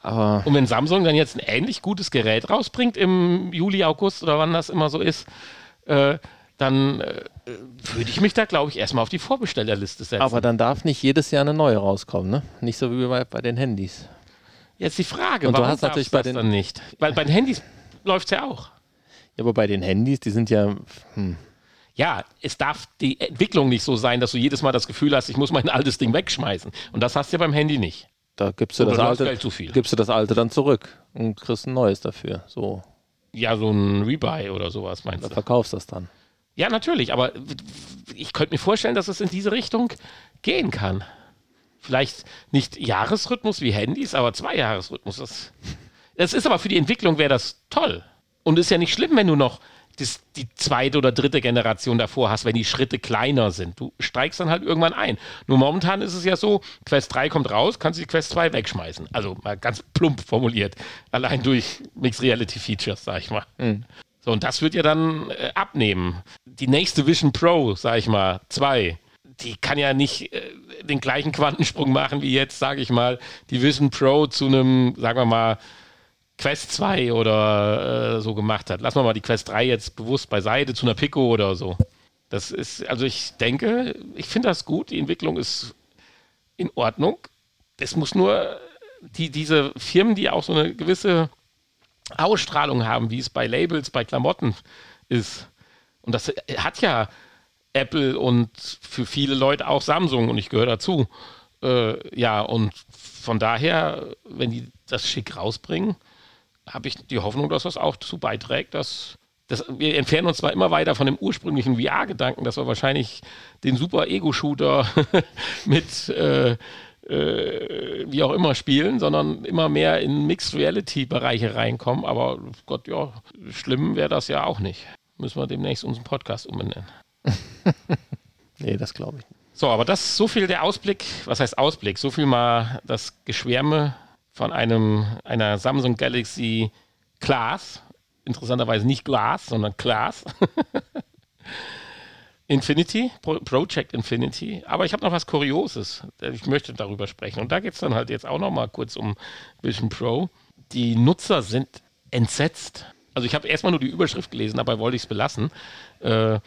Speaker 1: Aber
Speaker 2: Und wenn Samsung dann jetzt ein ähnlich gutes Gerät rausbringt im Juli, August oder wann das immer so ist, äh, dann äh, würde ich mich da, glaube ich, erstmal auf die Vorbestellerliste setzen.
Speaker 1: Aber dann darf nicht jedes Jahr eine neue rauskommen, ne? Nicht so wie bei, bei den Handys.
Speaker 2: jetzt die Frage,
Speaker 1: Und du
Speaker 2: warum
Speaker 1: hast natürlich bei den-
Speaker 2: dann nicht? Weil bei den Handys läuft es ja auch.
Speaker 1: Ja, aber bei den Handys, die sind ja, hm,
Speaker 2: Ja, es darf die Entwicklung nicht so sein, dass du jedes Mal das Gefühl hast, ich muss mein altes Ding wegschmeißen. Und das hast du ja beim Handy nicht.
Speaker 1: da gibst du,
Speaker 2: Oder
Speaker 1: das
Speaker 2: du
Speaker 1: alte,
Speaker 2: zu viel.
Speaker 1: gibst du das alte dann zurück und kriegst ein neues dafür. So,
Speaker 2: Ja, so ein Rebuy oder sowas meinst
Speaker 1: da
Speaker 2: du?
Speaker 1: verkaufst das dann.
Speaker 2: Ja, natürlich, aber ich könnte mir vorstellen, dass es in diese Richtung gehen kann. Vielleicht nicht Jahresrhythmus wie Handys, aber Zwei-Jahresrhythmus. Das, das ist aber für die Entwicklung wäre das toll. Und ist ja nicht schlimm, wenn du noch das, die zweite oder dritte Generation davor hast, wenn die Schritte kleiner sind. Du steigst dann halt irgendwann ein. Nur momentan ist es ja so, Quest 3 kommt raus, kannst du die Quest 2 wegschmeißen. Also mal ganz plump formuliert. Allein durch Mixed Reality Features, sag ich mal. So, und das wird ja dann äh, abnehmen. Die nächste Vision Pro, sag ich mal, 2, die kann ja nicht äh, den gleichen Quantensprung machen wie jetzt, sage ich mal, die Vision Pro zu einem, sagen wir mal, Quest 2 oder äh, so gemacht hat. Lassen wir mal die Quest 3 jetzt bewusst beiseite zu einer Pico oder so. Das ist, also ich denke, ich finde das gut. Die Entwicklung ist in Ordnung. Es muss nur die, diese Firmen, die auch so eine gewisse Ausstrahlung haben, wie es bei Labels, bei Klamotten ist. Und das hat ja Apple und für viele Leute auch Samsung und ich gehöre dazu. Äh, ja, und von daher, wenn die das schick rausbringen, habe ich die Hoffnung, dass das auch dazu beiträgt, dass, dass wir entfernen uns zwar immer weiter von dem ursprünglichen VR-Gedanken, dass wir wahrscheinlich den super Ego-Shooter (laughs) mit äh, äh, wie auch immer spielen, sondern immer mehr in Mixed Reality Bereiche reinkommen. Aber Gott, ja, schlimm wäre das ja auch nicht. Müssen wir demnächst unseren Podcast umbenennen. (laughs)
Speaker 1: nee, das glaube ich nicht.
Speaker 2: So, aber das ist so viel der Ausblick, was heißt Ausblick? So viel mal das Geschwärme von einem, einer Samsung Galaxy Class. Interessanterweise nicht Glass, sondern Class. (laughs) Infinity, Project Infinity. Aber ich habe noch was Kurioses. Ich möchte darüber sprechen. Und da geht es dann halt jetzt auch noch mal kurz um Vision Pro. Die Nutzer sind entsetzt. Also ich habe erstmal nur die Überschrift gelesen, dabei wollte ich es belassen. Äh,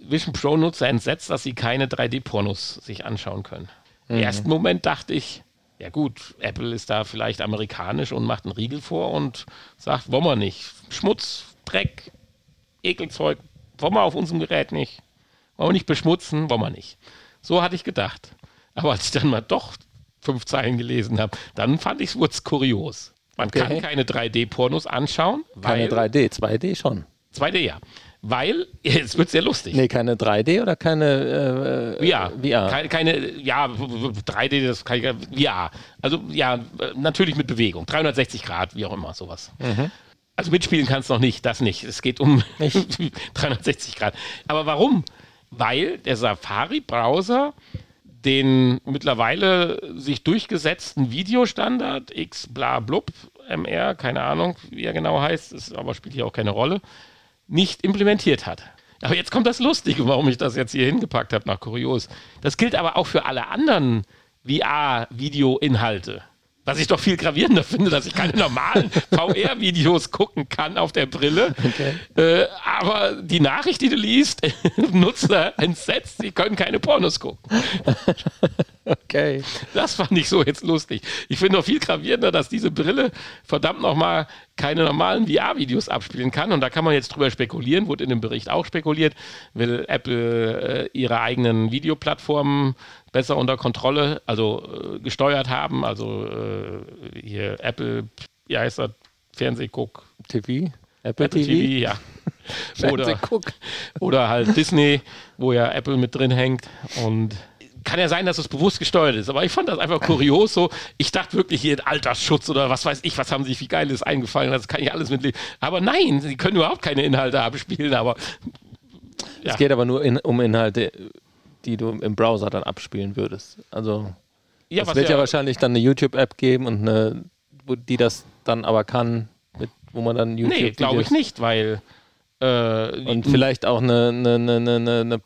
Speaker 2: Vision Pro-Nutzer entsetzt, dass sie keine 3D-Pornos sich anschauen können. Mhm. Im ersten Moment dachte ich, ja gut, Apple ist da vielleicht amerikanisch und macht einen Riegel vor und sagt, wollen wir nicht. Schmutz, Dreck, Ekelzeug, wollen wir auf unserem Gerät nicht. Wollen wir nicht beschmutzen? Wollen wir nicht. So hatte ich gedacht. Aber als ich dann mal doch fünf Zeilen gelesen habe, dann fand ich es kurios. Man okay. kann keine 3D-Pornos anschauen.
Speaker 1: Keine 3D, 2D schon.
Speaker 2: 2D, ja. Weil, (laughs) jetzt wird sehr lustig.
Speaker 1: Nee, keine 3D oder keine
Speaker 2: äh, VR? VR. Keine, keine, ja, 3D, das kann ich, VR. Also, ja, natürlich mit Bewegung. 360 Grad, wie auch immer, sowas. Mhm. Also mitspielen kannst du noch nicht, das nicht. Es geht um 360 (laughs) Grad. Aber warum? weil der Safari-Browser den mittlerweile sich durchgesetzten Videostandard X bla blub MR, keine Ahnung, wie er genau heißt, ist, aber spielt hier auch keine Rolle, nicht implementiert hat. Aber jetzt kommt das Lustige, warum ich das jetzt hier hingepackt habe nach Kurios. Das gilt aber auch für alle anderen VR-Video-Inhalte. Was ich doch viel gravierender finde, dass ich keine normalen (laughs) VR-Videos gucken kann auf der Brille. Okay. Äh, aber die Nachricht, die du liest, (laughs) Nutzer entsetzt, sie können keine Pornos gucken. (laughs) Okay. Das fand ich so jetzt lustig. Ich finde noch viel gravierender, dass diese Brille verdammt nochmal keine normalen VR-Videos abspielen kann. Und da kann man jetzt drüber spekulieren, wurde in dem Bericht auch spekuliert, will Apple äh, ihre eigenen Videoplattformen besser unter Kontrolle, also äh, gesteuert haben. Also äh, hier Apple, wie heißt das? Fernsehguck.
Speaker 1: TV?
Speaker 2: Apple, Apple TV? TV? ja. (laughs) oder, oder halt Disney, wo ja Apple mit drin hängt. Und kann ja sein, dass es bewusst gesteuert ist, aber ich fand das einfach kurios. So, ich dachte wirklich hier Altersschutz oder was weiß ich, was haben sich wie geil ist eingefallen, das kann ich alles mitleben. Aber nein, sie können überhaupt keine Inhalte abspielen, aber.
Speaker 1: Ja. Es geht aber nur in, um Inhalte, die du im Browser dann abspielen würdest. Also ja, es wird ja, ja, wahrscheinlich dann eine YouTube-App geben und eine, die das dann aber kann, mit, wo man dann
Speaker 2: YouTube. Nee, glaube ich nicht, weil.
Speaker 1: Äh, und vielleicht auch eine, eine, eine, eine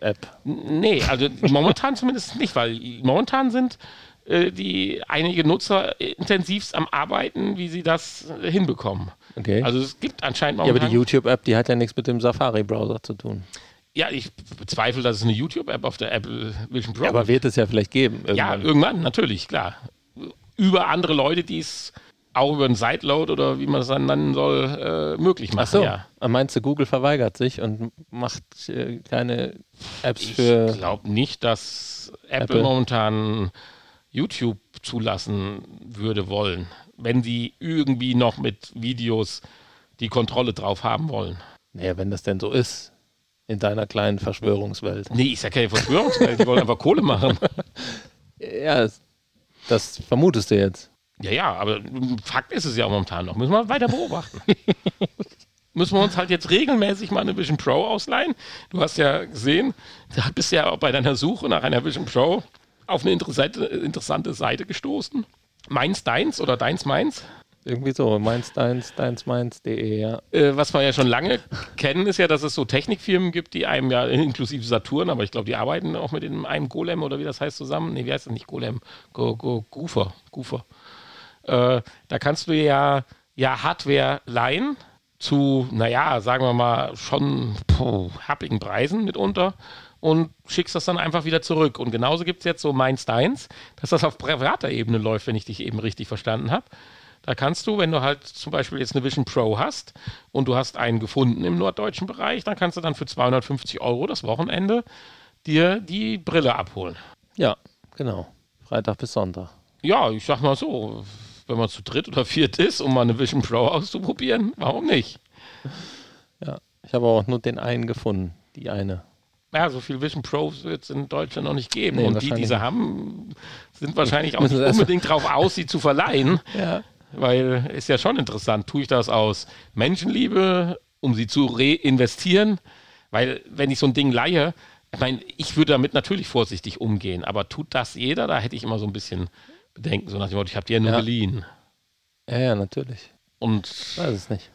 Speaker 1: Pornhub-App.
Speaker 2: Nee, also momentan (laughs) zumindest nicht, weil momentan sind äh, die einige Nutzer intensivst am Arbeiten, wie sie das hinbekommen. Okay. Also es gibt anscheinend
Speaker 1: momentan. Ja, aber die YouTube-App, die hat ja nichts mit dem Safari-Browser zu tun.
Speaker 2: Ja, ich bezweifle, dass es eine YouTube-App auf der Apple Vision Pro
Speaker 1: ja, Aber wird es ja vielleicht geben.
Speaker 2: Irgendwann. Ja, irgendwann, natürlich, klar. Über andere Leute, die es auch über einen Sideload oder wie man es dann nennen soll, äh, möglich machen. Ach so. Ja.
Speaker 1: Meinst du, Google verweigert sich und macht äh, keine Apps ich für.
Speaker 2: Ich glaube nicht, dass Apple, Apple, momentan YouTube zulassen würde wollen, wenn sie irgendwie noch mit Videos die Kontrolle drauf haben wollen.
Speaker 1: Naja, wenn das denn so ist in deiner kleinen Verschwörungswelt.
Speaker 2: Nee, ist ja keine Verschwörungswelt, die wollen einfach Kohle machen. (laughs)
Speaker 1: Ja, das vermutest du jetzt.
Speaker 2: Ja, ja, aber Fakt ist es ja momentan noch. Müssen wir weiter beobachten. (laughs) Müssen wir uns halt jetzt regelmäßig mal eine Vision Pro ausleihen. Du hast ja gesehen, du bist ja auch bei deiner Suche nach einer Vision Pro auf eine interessante, interessante Seite gestoßen. Meins Deins oder Deins Meins?
Speaker 1: Irgendwie so, meins, deins, deins, meins.de, ja.
Speaker 2: Äh, was wir ja schon lange kennen, ist ja, dass es so Technikfirmen gibt, die einem ja, inklusive Saturn, aber ich glaube, die arbeiten auch mit einem Golem oder wie das heißt zusammen. Nee, wie heißt das nicht Golem? Go, go, Goofer. Goofer. Äh, da kannst du ja, ja Hardware leihen zu, naja, sagen wir mal, schon puh, happigen Preisen mitunter und schickst das dann einfach wieder zurück. Und genauso gibt es jetzt so Mainz Deins, dass das auf privater Ebene läuft, wenn ich dich eben richtig verstanden habe. Da kannst du, wenn du halt zum Beispiel jetzt eine Vision Pro hast und du hast einen gefunden im norddeutschen Bereich, dann kannst du dann für 250 Euro das Wochenende dir die Brille abholen.
Speaker 1: Ja, genau. Freitag bis Sonntag.
Speaker 2: Ja, ich sag mal so, wenn man zu dritt oder viert ist, um mal eine Vision Pro auszuprobieren, warum nicht?
Speaker 1: Ja, ich habe auch nur den einen gefunden, die eine.
Speaker 2: ja, so viel Vision Pros wird es in Deutschland noch nicht geben. Nee, und die, die sie haben, sind wahrscheinlich auch nicht unbedingt darauf aus, sie zu verleihen. Ja. Weil ist ja schon interessant, tue ich das aus Menschenliebe, um sie zu reinvestieren? Weil wenn ich so ein Ding leihe, ich meine, ich würde damit natürlich vorsichtig umgehen, aber tut das jeder? Da hätte ich immer so ein bisschen Bedenken, so nach dem Motto, ich habe die ja nur ja. geliehen.
Speaker 1: Ja, ja, natürlich.
Speaker 2: Und.
Speaker 1: Ich weiß es nicht.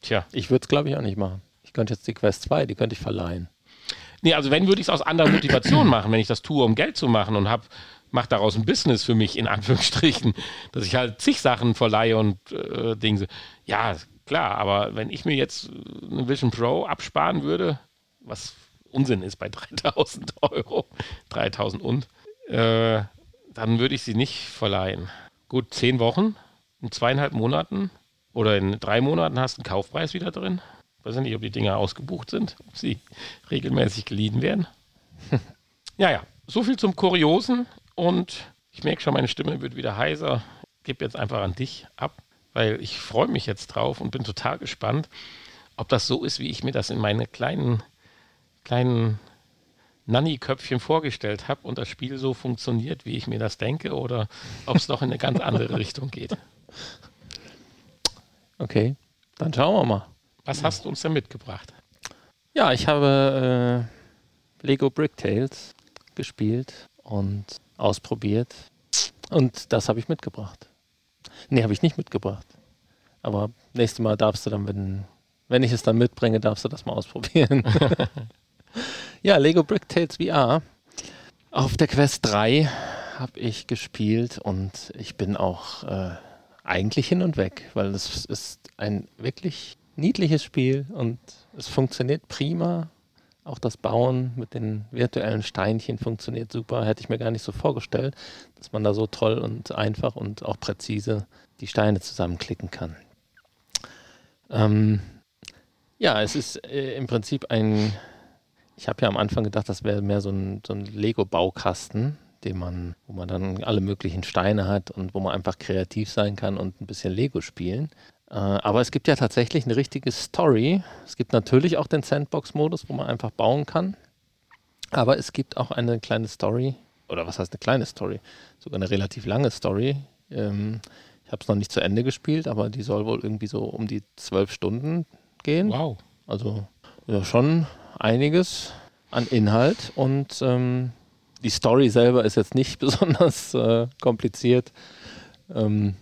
Speaker 1: Tja. Ich würde es, glaube ich, auch nicht machen. Ich könnte jetzt die Quest 2, die könnte ich verleihen.
Speaker 2: Nee, also wenn, würde ich es aus anderer Motivation (clears throat) machen, wenn ich das tue, um Geld zu machen und habe mache daraus ein Business für mich, in Anführungsstrichen, (laughs) dass ich halt zig Sachen verleihe und äh, Dinge. Ja, klar, aber wenn ich mir jetzt eine Vision Pro absparen würde, was Unsinn ist bei (laughs) 3000 Euro, 3000 und, äh, dann würde ich sie nicht verleihen. Gut, zehn Wochen, in zweieinhalb Monaten oder in drei Monaten hast du einen Kaufpreis wieder drin. Ich weiß nicht, ob die Dinger ausgebucht sind, ob sie regelmäßig geliehen werden. (laughs) ja, ja, so viel zum Kuriosen und ich merke schon, meine Stimme wird wieder heiser. Ich gebe jetzt einfach an dich ab, weil ich freue mich jetzt drauf und bin total gespannt, ob das so ist, wie ich mir das in meine kleinen, kleinen Nanny-Köpfchen vorgestellt habe und das Spiel so funktioniert, wie ich mir das denke, oder ob es doch in eine ganz andere Richtung geht.
Speaker 1: Okay, dann schauen wir mal.
Speaker 2: Was hast du uns denn mitgebracht?
Speaker 1: Ja, ich habe äh, Lego Brick Tales gespielt und ausprobiert. Und das habe ich mitgebracht. Nee, habe ich nicht mitgebracht. Aber nächstes Mal darfst du dann, wenn, wenn ich es dann mitbringe, darfst du das mal ausprobieren. (laughs) ja, Lego Brick Tales VR. Auf der Quest 3 habe ich gespielt und ich bin auch äh, eigentlich hin und weg, weil es ist ein wirklich niedliches Spiel und es funktioniert prima. Auch das Bauen mit den virtuellen Steinchen funktioniert super. Hätte ich mir gar nicht so vorgestellt, dass man da so toll und einfach und auch präzise die Steine zusammenklicken kann. Ähm, ja, es ist äh, im Prinzip ein. Ich habe ja am Anfang gedacht, das wäre mehr so ein, so ein Lego-Baukasten, den man, wo man dann alle möglichen Steine hat und wo man einfach kreativ sein kann und ein bisschen Lego spielen. Äh, aber es gibt ja tatsächlich eine richtige Story. Es gibt natürlich auch den Sandbox-Modus, wo man einfach bauen kann. Aber es gibt auch eine kleine Story, oder was heißt eine kleine Story? Sogar eine relativ lange Story. Ähm, ich habe es noch nicht zu Ende gespielt, aber die soll wohl irgendwie so um die zwölf Stunden gehen.
Speaker 2: Wow.
Speaker 1: Also ja, schon einiges an Inhalt und ähm, die Story selber ist jetzt nicht (laughs) besonders äh, kompliziert. Ähm,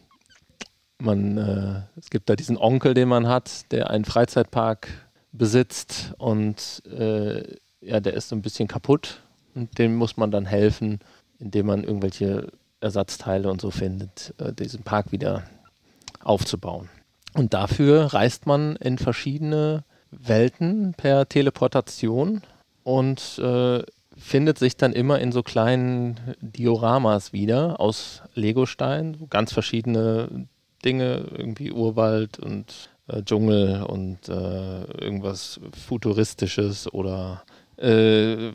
Speaker 1: man, äh, es gibt da diesen Onkel, den man hat, der einen Freizeitpark besitzt und äh, ja, der ist so ein bisschen kaputt und dem muss man dann helfen, indem man irgendwelche Ersatzteile und so findet, äh, diesen Park wieder aufzubauen. Und dafür reist man in verschiedene Welten per Teleportation und äh, findet sich dann immer in so kleinen Dioramas wieder aus Legostein, ganz verschiedene Dinge, irgendwie Urwald und äh, Dschungel und äh, irgendwas Futuristisches oder äh,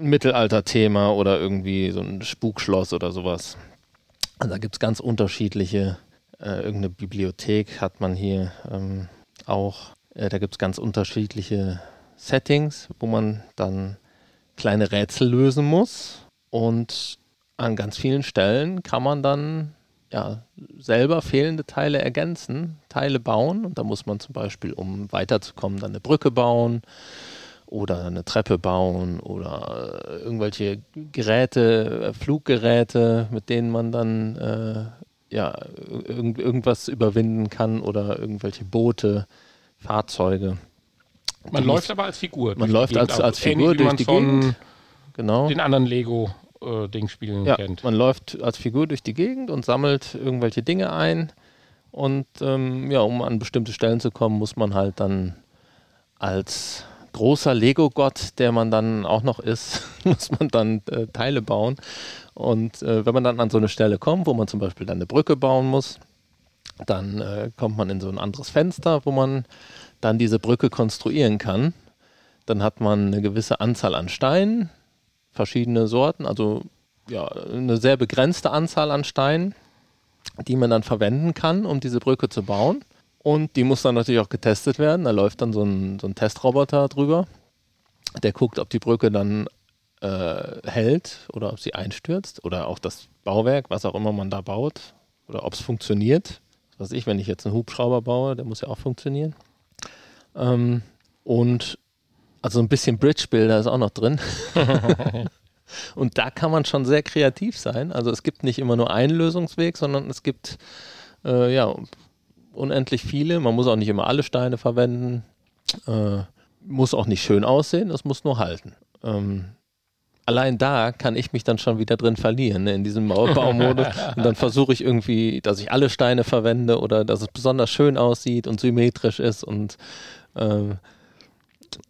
Speaker 1: Mittelalter-Thema oder irgendwie so ein Spukschloss oder sowas. Also da gibt es ganz unterschiedliche, äh, irgendeine Bibliothek hat man hier ähm, auch. Äh, da gibt es ganz unterschiedliche Settings, wo man dann kleine Rätsel lösen muss. Und an ganz vielen Stellen kann man dann ja, selber fehlende Teile ergänzen, Teile bauen. Und da muss man zum Beispiel, um weiterzukommen, dann eine Brücke bauen oder eine Treppe bauen oder irgendwelche Geräte, äh, Fluggeräte, mit denen man dann äh, ja, irg irgendwas überwinden kann oder irgendwelche Boote, Fahrzeuge.
Speaker 2: Man die läuft aber als Figur.
Speaker 1: Man läuft als, als Figur durch die Gegend.
Speaker 2: Genau. Den anderen Lego äh, Ding spielen
Speaker 1: ja,
Speaker 2: kennt.
Speaker 1: Man läuft als Figur durch die Gegend und sammelt irgendwelche Dinge ein. Und ähm, ja, um an bestimmte Stellen zu kommen, muss man halt dann als großer Lego-Gott, der man dann auch noch ist, (laughs) muss man dann äh, Teile bauen. Und äh, wenn man dann an so eine Stelle kommt, wo man zum Beispiel dann eine Brücke bauen muss, dann äh, kommt man in so ein anderes Fenster, wo man dann diese Brücke konstruieren kann. Dann hat man eine gewisse Anzahl an Steinen, verschiedene Sorten, also ja, eine sehr begrenzte Anzahl an Steinen, die man dann verwenden kann, um diese Brücke zu bauen. Und die muss dann natürlich auch getestet werden. Da läuft dann so ein, so ein Testroboter drüber. Der guckt, ob die Brücke dann äh, hält oder ob sie einstürzt oder auch das Bauwerk, was auch immer man da baut oder ob es funktioniert. Was ich, wenn ich jetzt einen Hubschrauber baue, der muss ja auch funktionieren. Ähm, und also ein bisschen Bridge-Builder ist auch noch drin. (laughs) und da kann man schon sehr kreativ sein. Also es gibt nicht immer nur einen Lösungsweg, sondern es gibt äh, ja unendlich viele. Man muss auch nicht immer alle Steine verwenden. Äh, muss auch nicht schön aussehen, es muss nur halten. Ähm, allein da kann ich mich dann schon wieder drin verlieren, ne, in diesem (laughs) Baumodus. und dann versuche ich irgendwie, dass ich alle Steine verwende oder dass es besonders schön aussieht und symmetrisch ist und äh,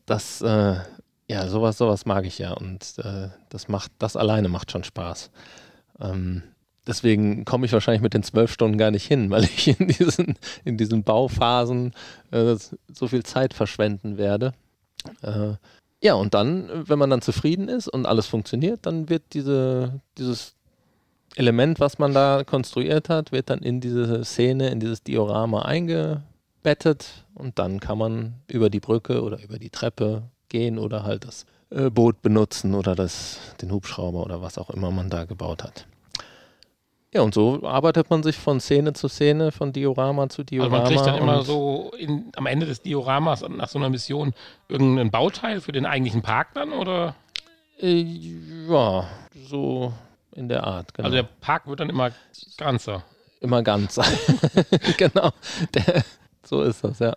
Speaker 1: das, äh, ja, sowas, sowas mag ich ja und äh, das macht, das alleine macht schon Spaß. Ähm, deswegen komme ich wahrscheinlich mit den zwölf Stunden gar nicht hin, weil ich in diesen, in diesen Bauphasen äh, so viel Zeit verschwenden werde. Äh, ja, und dann, wenn man dann zufrieden ist und alles funktioniert, dann wird diese, dieses Element, was man da konstruiert hat, wird dann in diese Szene, in dieses Diorama eingebettet und dann kann man über die Brücke oder über die Treppe gehen oder halt das äh, Boot benutzen oder das, den Hubschrauber oder was auch immer man da gebaut hat. Ja, und so arbeitet man sich von Szene zu Szene, von Diorama zu Diorama.
Speaker 2: Also man kriegt dann immer so in, am Ende des Dioramas nach so einer Mission irgendein Bauteil für den eigentlichen Park dann, oder?
Speaker 1: Äh, ja, so in der Art,
Speaker 2: genau. Also der Park wird dann immer ganzer.
Speaker 1: Immer ganzer. (laughs) genau. Der, so ist das, ja.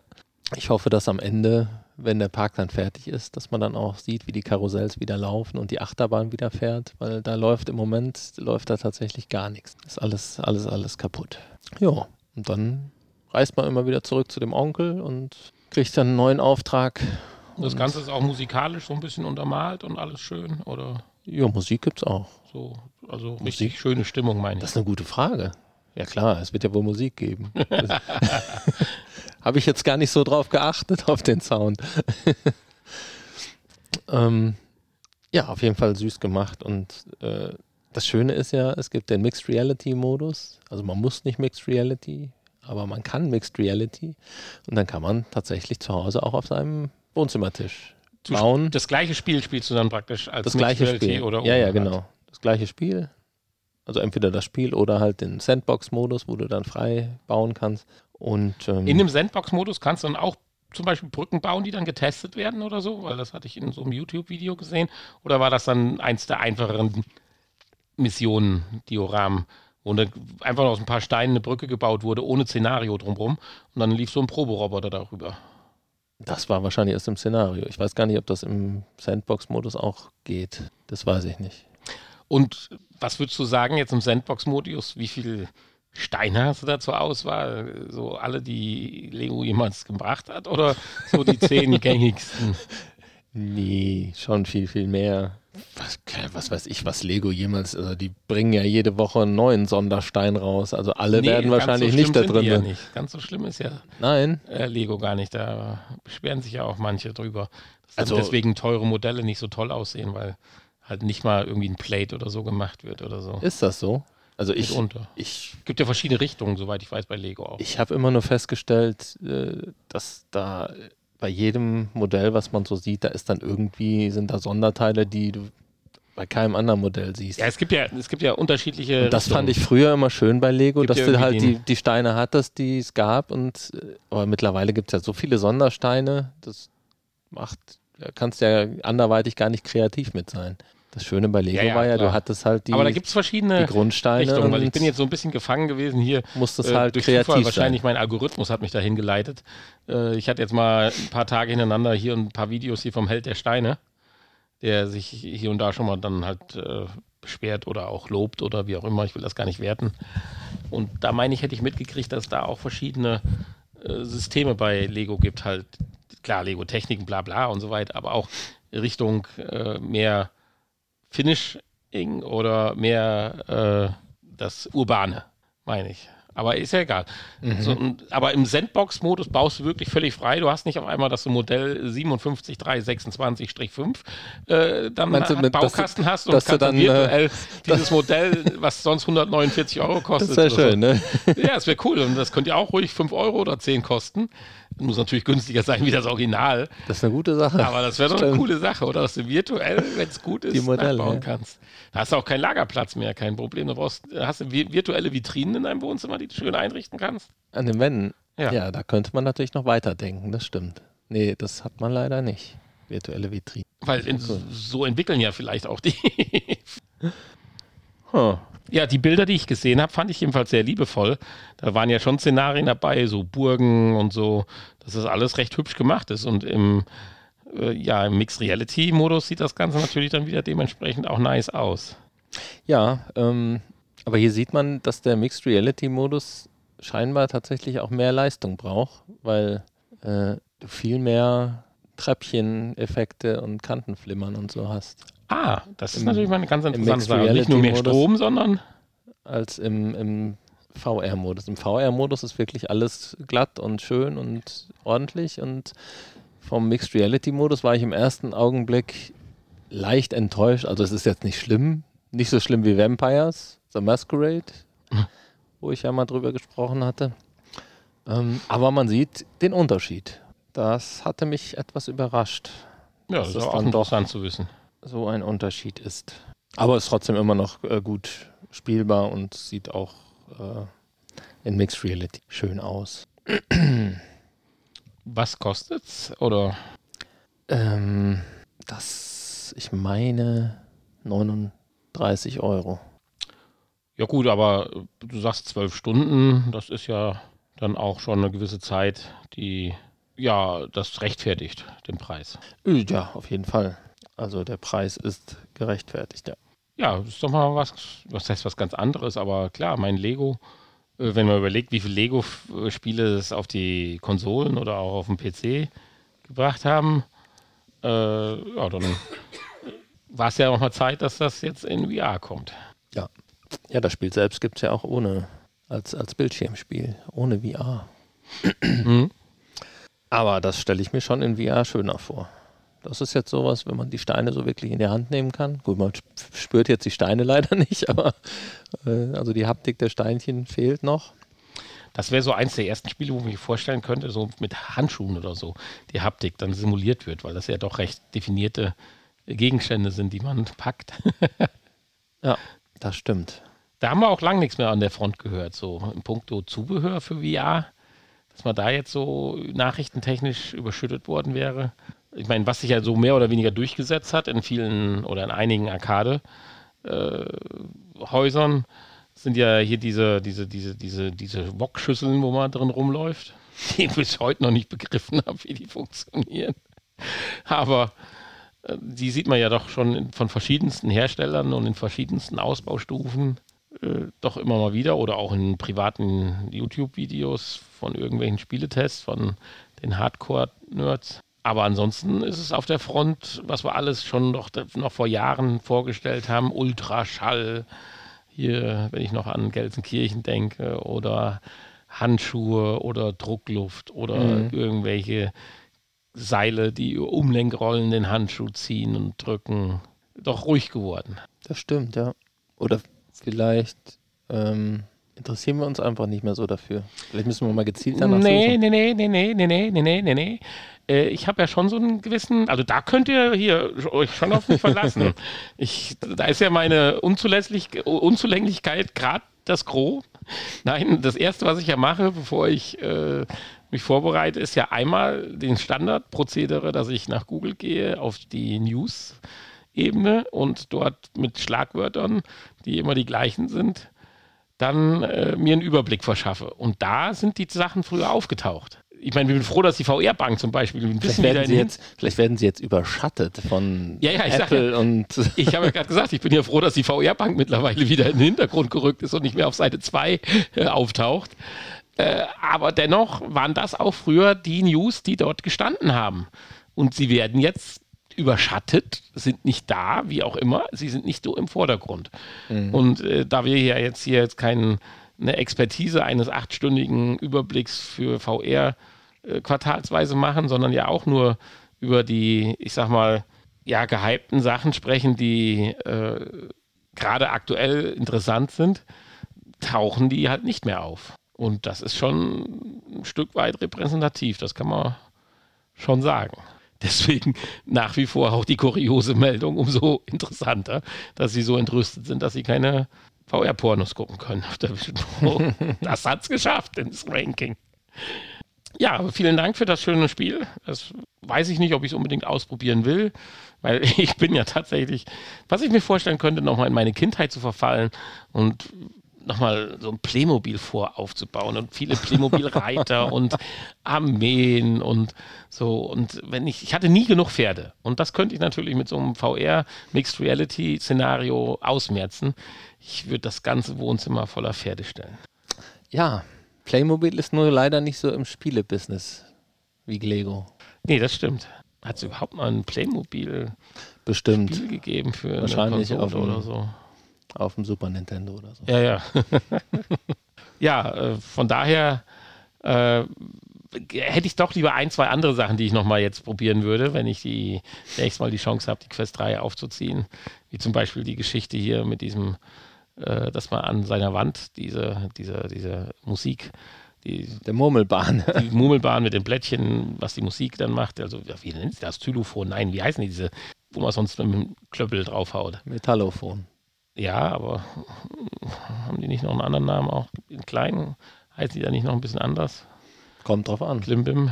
Speaker 1: Ich hoffe, dass am Ende wenn der Park dann fertig ist, dass man dann auch sieht, wie die Karussells wieder laufen und die Achterbahn wieder fährt, weil da läuft im Moment, läuft da tatsächlich gar nichts. Ist alles, alles, alles kaputt. Ja, und dann reist man immer wieder zurück zu dem Onkel und kriegt dann einen neuen Auftrag.
Speaker 2: Das Ganze ist auch musikalisch so ein bisschen untermalt und alles schön, oder?
Speaker 1: Ja, Musik gibt's auch.
Speaker 2: So, also Musik? richtig schöne Stimmung, meine ich.
Speaker 1: Das ist eine gute Frage. Ja klar, es wird ja wohl Musik geben. (laughs) (laughs) (laughs) Habe ich jetzt gar nicht so drauf geachtet, (laughs) auf den Sound. (laughs) ähm, ja, auf jeden Fall süß gemacht. Und äh, das Schöne ist ja, es gibt den Mixed Reality Modus. Also man muss nicht Mixed Reality, aber man kann Mixed Reality. Und dann kann man tatsächlich zu Hause auch auf seinem Wohnzimmertisch bauen.
Speaker 2: Das gleiche Spiel spielst du dann praktisch als
Speaker 1: das Mixed gleiche Reality Spiel. oder Ja, ja, genau. Das gleiche Spiel. Also entweder das Spiel oder halt den Sandbox-Modus, wo du dann frei bauen kannst. Und, ähm,
Speaker 2: in dem Sandbox-Modus kannst du dann auch zum Beispiel Brücken bauen, die dann getestet werden oder so? Weil das hatte ich in so einem YouTube-Video gesehen. Oder war das dann eins der einfacheren Missionen, Dioramen, wo dann einfach aus ein paar Steinen eine Brücke gebaut wurde, ohne Szenario drumherum. Und dann lief so ein Proboroboter darüber.
Speaker 1: Das war wahrscheinlich erst im Szenario. Ich weiß gar nicht, ob das im Sandbox-Modus auch geht. Das weiß ich nicht.
Speaker 2: Und was würdest du sagen jetzt im Sandbox-Modus? Wie viel Steine hast du da zur Auswahl? So alle, die Lego jemals gebracht hat oder so die zehn (laughs) gängigsten?
Speaker 1: Nee, schon viel, viel mehr. Was, was, weiß ich, was Lego jemals, also die bringen ja jede Woche einen neuen Sonderstein raus. Also alle nee, werden wahrscheinlich so nicht da drin. Ja nicht.
Speaker 2: Ganz so schlimm ist ja
Speaker 1: Nein.
Speaker 2: Äh, Lego gar nicht. Da beschweren sich ja auch manche drüber. Dass also, deswegen teure Modelle nicht so toll aussehen, weil halt nicht mal irgendwie ein Plate oder so gemacht wird oder so.
Speaker 1: Ist das so? Also ich,
Speaker 2: unter. ich gibt ja verschiedene Richtungen, soweit ich weiß, bei Lego auch.
Speaker 1: Ich habe immer nur festgestellt, äh, dass da bei jedem Modell, was man so sieht, da ist dann irgendwie, sind da Sonderteile, die du bei keinem anderen Modell siehst.
Speaker 2: Ja, es gibt ja, es gibt ja unterschiedliche.
Speaker 1: Und das Richtungen. fand ich früher immer schön bei Lego, dass du halt die, die Steine hattest, die es gab. Und äh, aber mittlerweile gibt es ja so viele Sondersteine, das macht, da kannst ja anderweitig gar nicht kreativ mit sein. Das Schöne bei Lego ja, ja, war ja, klar. du hattest halt die,
Speaker 2: Aber da gibt es verschiedene
Speaker 1: die Grundsteine. Richtungen,
Speaker 2: weil ich bin jetzt so ein bisschen gefangen gewesen hier.
Speaker 1: Musstest äh, halt durch kreativ Zufall,
Speaker 2: Wahrscheinlich mein Algorithmus hat mich dahin geleitet. Äh, ich hatte jetzt mal ein paar Tage hintereinander hier ein paar Videos hier vom Held der Steine, der sich hier und da schon mal dann halt äh, beschwert oder auch lobt oder wie auch immer. Ich will das gar nicht werten. Und da meine ich, hätte ich mitgekriegt, dass da auch verschiedene äh, Systeme bei Lego gibt. Halt, klar, Lego-Techniken, bla bla und so weiter, aber auch Richtung äh, mehr Finishing oder mehr äh, das Urbane, meine ich. Aber ist ja egal. Mhm. So, aber im Sandbox-Modus baust du wirklich völlig frei. Du hast nicht auf einmal, dass du Modell 57326-5 äh, dann Meinst du, Baukasten
Speaker 1: dass,
Speaker 2: hast
Speaker 1: und dass du dann virtuell äh, (laughs)
Speaker 2: dieses Modell, was sonst 149 Euro kostet.
Speaker 1: Das wäre schön, so. ne?
Speaker 2: Ja, das wäre cool. Und das könnte ja auch ruhig 5 Euro oder 10 kosten. Muss natürlich günstiger sein wie das Original.
Speaker 1: Das ist eine gute Sache.
Speaker 2: Aber das wäre doch eine coole Sache, oder? Dass du virtuell, wenn es gut ist,
Speaker 1: Die Modelle,
Speaker 2: nachbauen
Speaker 1: ja.
Speaker 2: kannst. Da hast du auch keinen Lagerplatz mehr, kein Problem. Du brauchst, hast du vi- virtuelle Vitrinen in deinem Wohnzimmer, die du schön einrichten kannst.
Speaker 1: An den Wänden.
Speaker 2: Ja.
Speaker 1: Ja. da könnte man natürlich noch weiterdenken, das stimmt. Nee, das hat man leider nicht. Virtuelle Vitrine.
Speaker 2: Weil in, so entwickeln ja vielleicht auch die.
Speaker 1: Huh.
Speaker 2: Ja, die Bilder, die ich gesehen habe, fand ich jedenfalls sehr liebevoll. Da waren ja schon Szenarien dabei, so Burgen und so, dass das alles recht hübsch gemacht ist. Und im, äh, ja, im Mixed Reality Modus sieht das Ganze natürlich dann wieder dementsprechend auch nice aus.
Speaker 1: Ja, ähm, aber hier sieht man, dass der Mixed Reality Modus scheinbar tatsächlich auch mehr Leistung braucht, weil äh, du viel mehr Treppchen-Effekte und Kantenflimmern und so hast,
Speaker 2: Ah, das ist natürlich mal eine ganz interessante Sache. Nicht nur mehr Strom, sondern
Speaker 1: als im, im VR-Modus. Im VR-Modus ist wirklich alles glatt und schön und ordentlich und vom Mixed Reality-Modus war ich im ersten Augenblick leicht enttäuscht. Also es ist jetzt nicht schlimm, nicht so schlimm wie Vampires, The Masquerade,
Speaker 2: Hm. (laughs)
Speaker 1: wo ich ja mal drüber gesprochen hatte. Ähm, aber man sieht den Unterschied. Das hatte mich etwas überrascht,
Speaker 2: ja,
Speaker 1: Das ist
Speaker 2: auch interessant zu wissen.
Speaker 1: So ein Unterschied ist. Aber es ist trotzdem immer noch äh, gut spielbar und sieht auch äh, in Mixed Reality schön aus. (clears throat)
Speaker 2: Was kostet's? Oder
Speaker 1: Ähm, das, ich meine, 39 Euro.
Speaker 2: ja gut, aber du sagst zwölf Stunden, das ist ja dann auch schon eine gewisse Zeit, die ja das rechtfertigt, den Preis.
Speaker 1: Äh, Ja, auf jeden Fall. Also der Preis ist gerechtfertigt, ja.
Speaker 2: Ja, das ist doch mal was, was heißt was ganz anderes, aber klar, mein Lego, äh, wenn man überlegt, wie viele Lego-Spiele es auf die Konsolen oder auch auf dem PC gebracht haben, äh, ja, dann war es ja auch mal Zeit, dass das jetzt in VR kommt.
Speaker 1: Ja, das Spiel selbst gibt es ja auch ohne, als, als Bildschirmspiel, ohne VR.
Speaker 2: Mhm.
Speaker 1: Aber das stelle ich mir schon in VR schöner vor. Das ist jetzt sowas, wenn man die Steine so wirklich in die Hand nehmen kann. Gut, man sp- spürt jetzt die Steine (laughs) leider nicht, aber äh, also die Haptik der Steinchen fehlt noch.
Speaker 2: Das wäre so eins der ersten Spiele, wo ich mir vorstellen könnte, so mit Handschuhen oder so, die Haptik dann simuliert wird, weil das ja doch recht definierte Gegenstände sind, die man packt. (laughs)
Speaker 1: Ja, (laughs) das stimmt.
Speaker 2: Da haben wir auch lang nichts mehr an der Front gehört, so im Punkto Zubehör für VR, dass man da jetzt so nachrichtentechnisch überschüttet worden wäre. Ich meine, was sich ja so mehr oder weniger durchgesetzt hat in vielen oder in einigen Arcade-Häusern, sind ja hier diese, diese, diese, diese, diese Wokschüsseln, wo man drin rumläuft, (laughs) die ich bis heute noch nicht begriffen habe, wie die funktionieren. Aber äh, die sieht man ja doch schon von verschiedensten Herstellern und in verschiedensten Ausbaustufen äh, doch immer mal wieder oder auch in privaten YouTube-Videos von irgendwelchen Spieletests von den Hardcore-Nerds. Aber ansonsten ist es auf der Front, was wir alles schon noch, noch vor Jahren vorgestellt haben, Ultraschall, hier, wenn ich noch an Gelsenkirchen denke, oder Handschuhe oder Druckluft oder
Speaker 1: Mhm.
Speaker 2: irgendwelche Seile, die Umlenkrollen den Handschuh ziehen und drücken. Doch ruhig geworden.
Speaker 1: Das stimmt, ja. Oder vielleicht ähm, interessieren wir uns einfach nicht mehr so dafür. Vielleicht müssen wir mal gezielt danach
Speaker 2: Nee,
Speaker 1: suchen.
Speaker 2: nee, nee, nee, nee, nee, nee, nee, nee, nee, nee. Äh, Ich habe ja schon so einen gewissen, also da könnt ihr hier euch schon auf mich verlassen. (laughs) Ich, da ist ja meine Unzulässig, Unzulänglichkeit gerade das Gros. Nein, das Erste, was ich ja mache, bevor ich äh, mich vorbereite, ist ja einmal den Standardprozedere, dass ich nach Google gehe, auf die News-Ebene und dort mit Schlagwörtern, die immer die gleichen sind, dann äh, mir einen Überblick verschaffe. Und da sind die Sachen früher aufgetaucht. Ich meine, ich bin froh, dass die VR-Bank zum Beispiel ein
Speaker 1: Vielleicht
Speaker 2: bisschen wieder
Speaker 1: werden, sie jetzt, vielleicht werden sie jetzt überschattet von
Speaker 2: Ja, ja,
Speaker 1: Apple und
Speaker 2: Ich habe ja gerade gesagt, ich bin ja froh, dass die VR-Bank mittlerweile wieder in den Hintergrund gerückt ist und nicht mehr auf Seite 2 äh, auftaucht. Äh, aber dennoch waren das auch früher die News, die dort gestanden haben. Und sie werden jetzt überschattet, sind nicht da, wie auch immer. Sie sind nicht so im Vordergrund. Und äh, da wir ja jetzt hier jetzt keine Expertise eines achtstündigen Überblicks für VR äh, quartalsweise machen, sondern ja auch nur über die, ich sag mal, ja, gehypten Sachen sprechen, die äh, gerade aktuell interessant sind, tauchen die halt nicht mehr auf. Und das ist schon ein Stück weit repräsentativ, das kann man schon sagen. (laughs) Deswegen nach wie vor auch die kuriose Meldung umso interessanter, dass sie so entrüstet sind, dass sie keine VR-Pornos gucken können auf der Vision Pro. (laughs) das hat es geschafft ins Ranking. Ja, vielen Dank für das schöne Spiel. Das weiß ich nicht, ob ich es unbedingt ausprobieren will, weil (laughs) ich bin ja tatsächlich, was ich mir vorstellen könnte, nochmal in meine Kindheit zu verfallen und nochmal so ein Playmobil voraufzubauen und viele Playmobil-Reiter (laughs) und Armeen und so. Und wenn ich, ich hatte nie genug Pferde. Und das könnte ich natürlich mit so einem VR Mixed Reality Szenario ausmerzen. Ich würde das ganze Wohnzimmer voller Pferde stellen.
Speaker 1: Ja, Playmobil ist nur leider nicht so im Spielebusiness wie Lego.
Speaker 2: Nee, das stimmt. Hat es überhaupt mal ein Playmobil
Speaker 1: Bestimmt.
Speaker 2: Spiel gegeben für
Speaker 1: Wahrscheinlich auf dem-
Speaker 2: oder so?
Speaker 1: Auf dem Super Nintendo oder so.
Speaker 2: Ja, ja. (laughs) ja, äh, von daher äh, hätte ich doch lieber ein, zwei andere Sachen, die ich nochmal jetzt probieren würde, wenn ich die nächstes Mal die Chance habe, die Quest 3 aufzuziehen. Wie zum Beispiel die Geschichte hier mit diesem, äh, dass man an seiner Wand diese, diese, diese Musik, die,
Speaker 1: Der Murmelbahn. (laughs)
Speaker 2: die Murmelbahn mit den Blättchen, was die Musik dann macht. Also, wie nennt sich das? Xylophon? Nein, wie heißen die diese, wo man sonst mit dem Klöppel draufhaut?
Speaker 1: Metallophon.
Speaker 2: Ja, aber haben die nicht noch einen anderen Namen auch? In kleinen heißen die da nicht noch ein bisschen anders?
Speaker 1: Kommt drauf an.
Speaker 2: Klimbim?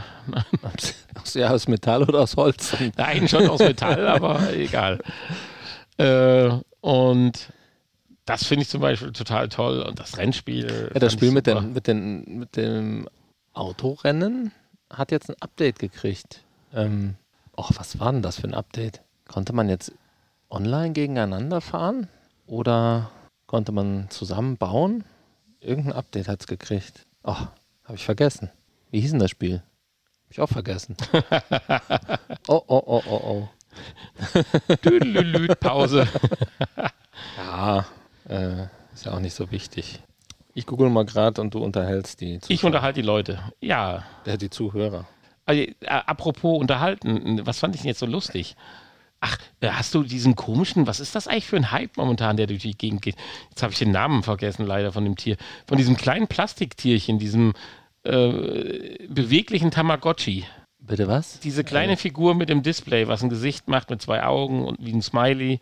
Speaker 1: Aus, ja, aus Metall oder aus Holz?
Speaker 2: Nein, schon aus Metall, aber egal. Äh, und das finde ich zum Beispiel total toll. Und das Rennspiel.
Speaker 1: Ja, das Spiel mit, den, mit, den, mit dem Autorennen hat jetzt ein Update gekriegt. Ähm, och, was war denn das für ein Update? Konnte man jetzt online gegeneinander fahren? Oder konnte man zusammen bauen? Irgendein Update hat es gekriegt. Ach, habe ich vergessen. Wie hieß denn das Spiel? Hab ich auch vergessen. (laughs) oh, oh, oh, oh, oh.
Speaker 2: Pause. (laughs)
Speaker 1: Ja, äh, ist ja auch nicht so wichtig. Ich google mal gerade und du unterhältst die,
Speaker 2: Ich unterhalte die Leute. Ja.
Speaker 1: äh, die Zuhörer.
Speaker 2: Also, äh, apropos unterhalten, was fand ich denn jetzt so lustig? Ach, äh, hast du diesen komischen, was ist das eigentlich für ein Hype momentan, der durch die Gegend geht? Jetzt habe ich den Namen vergessen, leider von dem Tier. Von diesem kleinen Plastiktierchen, diesem äh, beweglichen Tamagotchi.
Speaker 1: Bitte was?
Speaker 2: Diese kleine Figur mit dem Display, was ein Gesicht macht mit zwei Augen und wie ein Smiley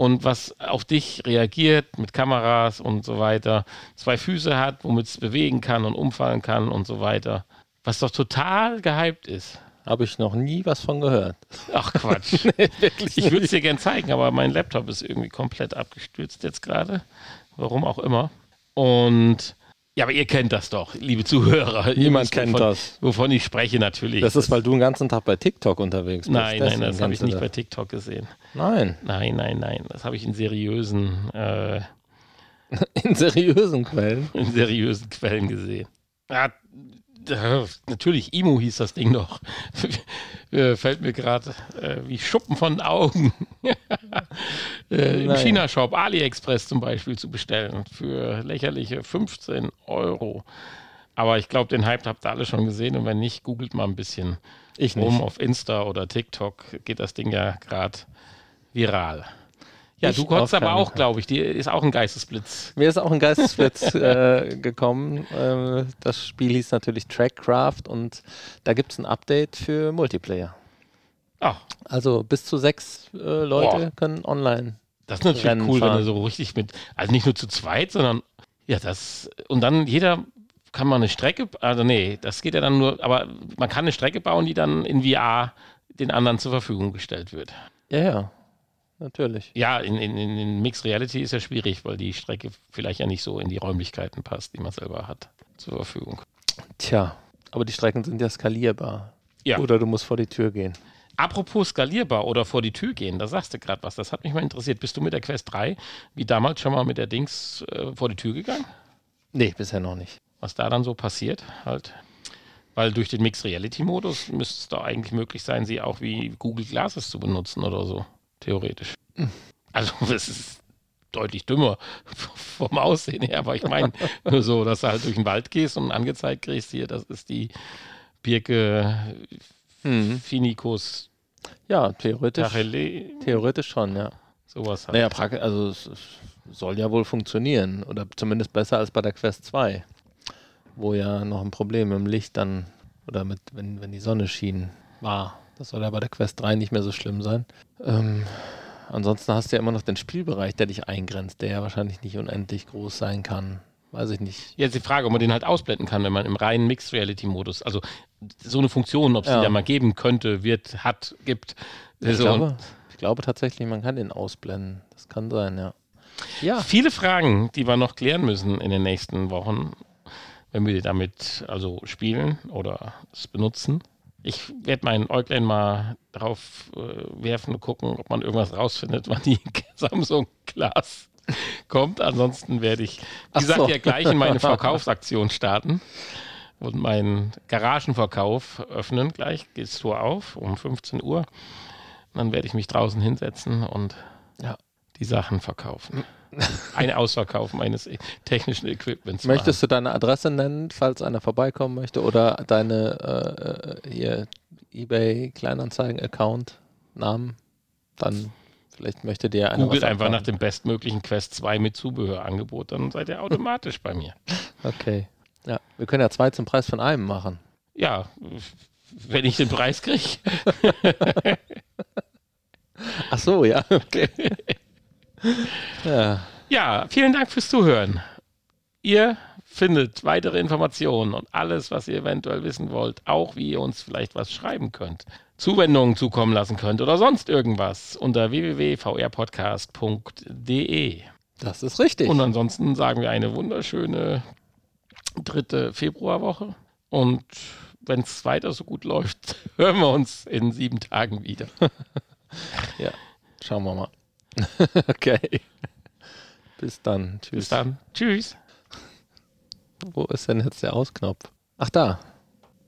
Speaker 2: und was auf dich reagiert mit Kameras und so weiter. Zwei Füße hat, womit es bewegen kann und umfallen kann und so weiter. Was doch total gehypt ist.
Speaker 1: Habe ich noch nie was von gehört.
Speaker 2: Ach Quatsch. (laughs)
Speaker 1: Wirklich
Speaker 2: Ich würde es dir gern zeigen, aber mein Laptop ist irgendwie komplett abgestürzt jetzt gerade. Warum auch immer. Und ja, aber ihr kennt das doch, liebe Zuhörer.
Speaker 1: Niemand kennt
Speaker 2: wovon,
Speaker 1: das.
Speaker 2: Wovon ich spreche natürlich.
Speaker 1: Das ist, weil du den ganzen Tag bei TikTok unterwegs bist.
Speaker 2: nein, nein, das habe ich nicht bei TikTok gesehen.
Speaker 1: Nein,
Speaker 2: Nein, nein, nein. Das habe ich in seriösen, äh, (laughs)
Speaker 1: in seriösen Quellen.
Speaker 2: in seriösen Quellen gesehen. Ja, äh, natürlich, Imo hieß das Ding doch. (laughs) Äh, Fällt mir gerade äh, wie Schuppen von den Augen. (laughs) äh, Im. China-Shop AliExpress zum Beispiel zu bestellen für lächerliche 15 Euro. Aber ich glaube, den Hype habt ihr alle schon gesehen und wenn nicht, googelt mal ein bisschen
Speaker 1: Ich
Speaker 2: rum
Speaker 1: nicht.
Speaker 2: auf Insta oder TikTok geht das Ding ja gerade viral. Ja, du konntest aber auch, glaube ich, dir ist auch ein Geistesblitz.
Speaker 1: Mir ist auch ein Geistesblitz (laughs) äh, gekommen. Äh, das Spiel hieß natürlich Trackcraft und da gibt es ein Update für Multiplayer.
Speaker 2: Ach,
Speaker 1: Also bis zu sechs äh, Leute
Speaker 2: Boah.
Speaker 1: können online.
Speaker 2: das ist natürlich
Speaker 1: Rennen
Speaker 2: cool, wenn
Speaker 1: fahren.
Speaker 2: du so richtig mit, also nicht nur zu zweit, sondern ja, das, und dann jeder kann man eine Strecke, also nee, das geht ja dann nur, aber man kann eine Strecke bauen, die dann in VR den anderen zur Verfügung gestellt wird.
Speaker 1: Ja, ja, natürlich.
Speaker 2: Ja, in, in, in Mixed Reality ist ja schwierig, weil die Strecke vielleicht ja nicht so in die Räumlichkeiten passt, die man selber hat zur Verfügung.
Speaker 1: Tja, aber die Strecken sind ja skalierbar.
Speaker 2: Ja.
Speaker 1: Oder du musst vor die Tür gehen.
Speaker 2: Apropos skalierbar oder vor die Tür gehen, da sagst du gerade was, das hat mich mal interessiert. Bist du mit der Quest 3 wie damals schon mal mit der Dings äh, vor die Tür gegangen?
Speaker 1: Nee, bisher noch nicht.
Speaker 2: Was da dann so passiert halt? Weil durch den Mixed Reality Modus müsste es doch eigentlich möglich sein, sie auch wie Google Glasses zu benutzen oder so, theoretisch. Also (laughs) es ist deutlich dümmer (laughs) vom Aussehen her, aber ich meine nur so, dass du halt durch den Wald gehst und angezeigt kriegst, hier, das ist die Birke
Speaker 1: Mhm.
Speaker 2: Finicus
Speaker 1: Ja, theoretisch,
Speaker 2: Tachele,
Speaker 1: theoretisch schon, ja.
Speaker 2: sowas halt.
Speaker 1: Naja, praktisch, also es, es soll ja wohl funktionieren. Oder zumindest besser als bei der Quest 2. wo ja noch ein Problem im Licht dann, oder mit, wenn, wenn die Sonne schien, war. Das soll ja bei der Quest 3 nicht mehr so schlimm sein. Ähm, ansonsten hast du ja immer noch den Spielbereich, der dich eingrenzt, der ja wahrscheinlich nicht unendlich groß sein kann. Weiß ich nicht.
Speaker 2: Jetzt die Frage, ob man den halt ausblenden kann, wenn man im reinen Mixed Reality Modus, also so eine Funktion, ob es ja. die da mal geben könnte, wird, hat, gibt.
Speaker 1: Ich, so. glaube, ich glaube tatsächlich, man kann den ausblenden. Das kann sein, ja.
Speaker 2: Ja. Viele Fragen, die wir noch klären müssen in den nächsten Wochen, wenn wir damit also spielen oder es benutzen. Ich werde meinen Äuglein mal drauf äh, werfen und gucken, ob man irgendwas rausfindet, (laughs) wann die Samsung Glas kommt. Ansonsten werde ich, wie gesagt, so. ja gleich in meine (laughs) Verkaufsaktion starten und meinen Garagenverkauf öffnen. Gleich geht das Tor auf um 15 Uhr. dann werde ich mich draußen hinsetzen und ja. die Sachen verkaufen. Ein Ausverkauf meines technischen Equipments.
Speaker 1: Möchtest machen. du deine Adresse nennen, falls einer vorbeikommen möchte? Oder deine äh, hier eBay Kleinanzeigen-Account, Namen? Dann vielleicht möchte dir
Speaker 2: einer. Googelt einfach nach dem bestmöglichen Quest 2 mit Zubehörangebot, dann seid ihr automatisch bei mir.
Speaker 1: Okay. Ja, wir können ja zwei zum Preis von einem machen.
Speaker 2: Ja, wenn ich den Preis kriege. (laughs)
Speaker 1: Ach so, ja, okay. (laughs)
Speaker 2: ja. ja, vielen Dank fürs Zuhören. Ihr findet weitere Informationen und alles, was ihr eventuell wissen wollt, auch wie ihr uns vielleicht was schreiben könnt, Zuwendungen zukommen lassen könnt oder sonst irgendwas unter www.vrpodcast.de.
Speaker 1: Das ist richtig.
Speaker 2: Und ansonsten sagen wir eine wunderschöne dritte Februarwoche. Und wenn es weiter so gut (laughs) läuft, hören wir uns in sieben Tagen wieder.
Speaker 1: ja, schauen wir mal. (laughs) okay. Bis dann.
Speaker 2: Tschüss. Bis dann. Tschüss.
Speaker 1: Wo ist denn jetzt der Ausknopf? Ach da.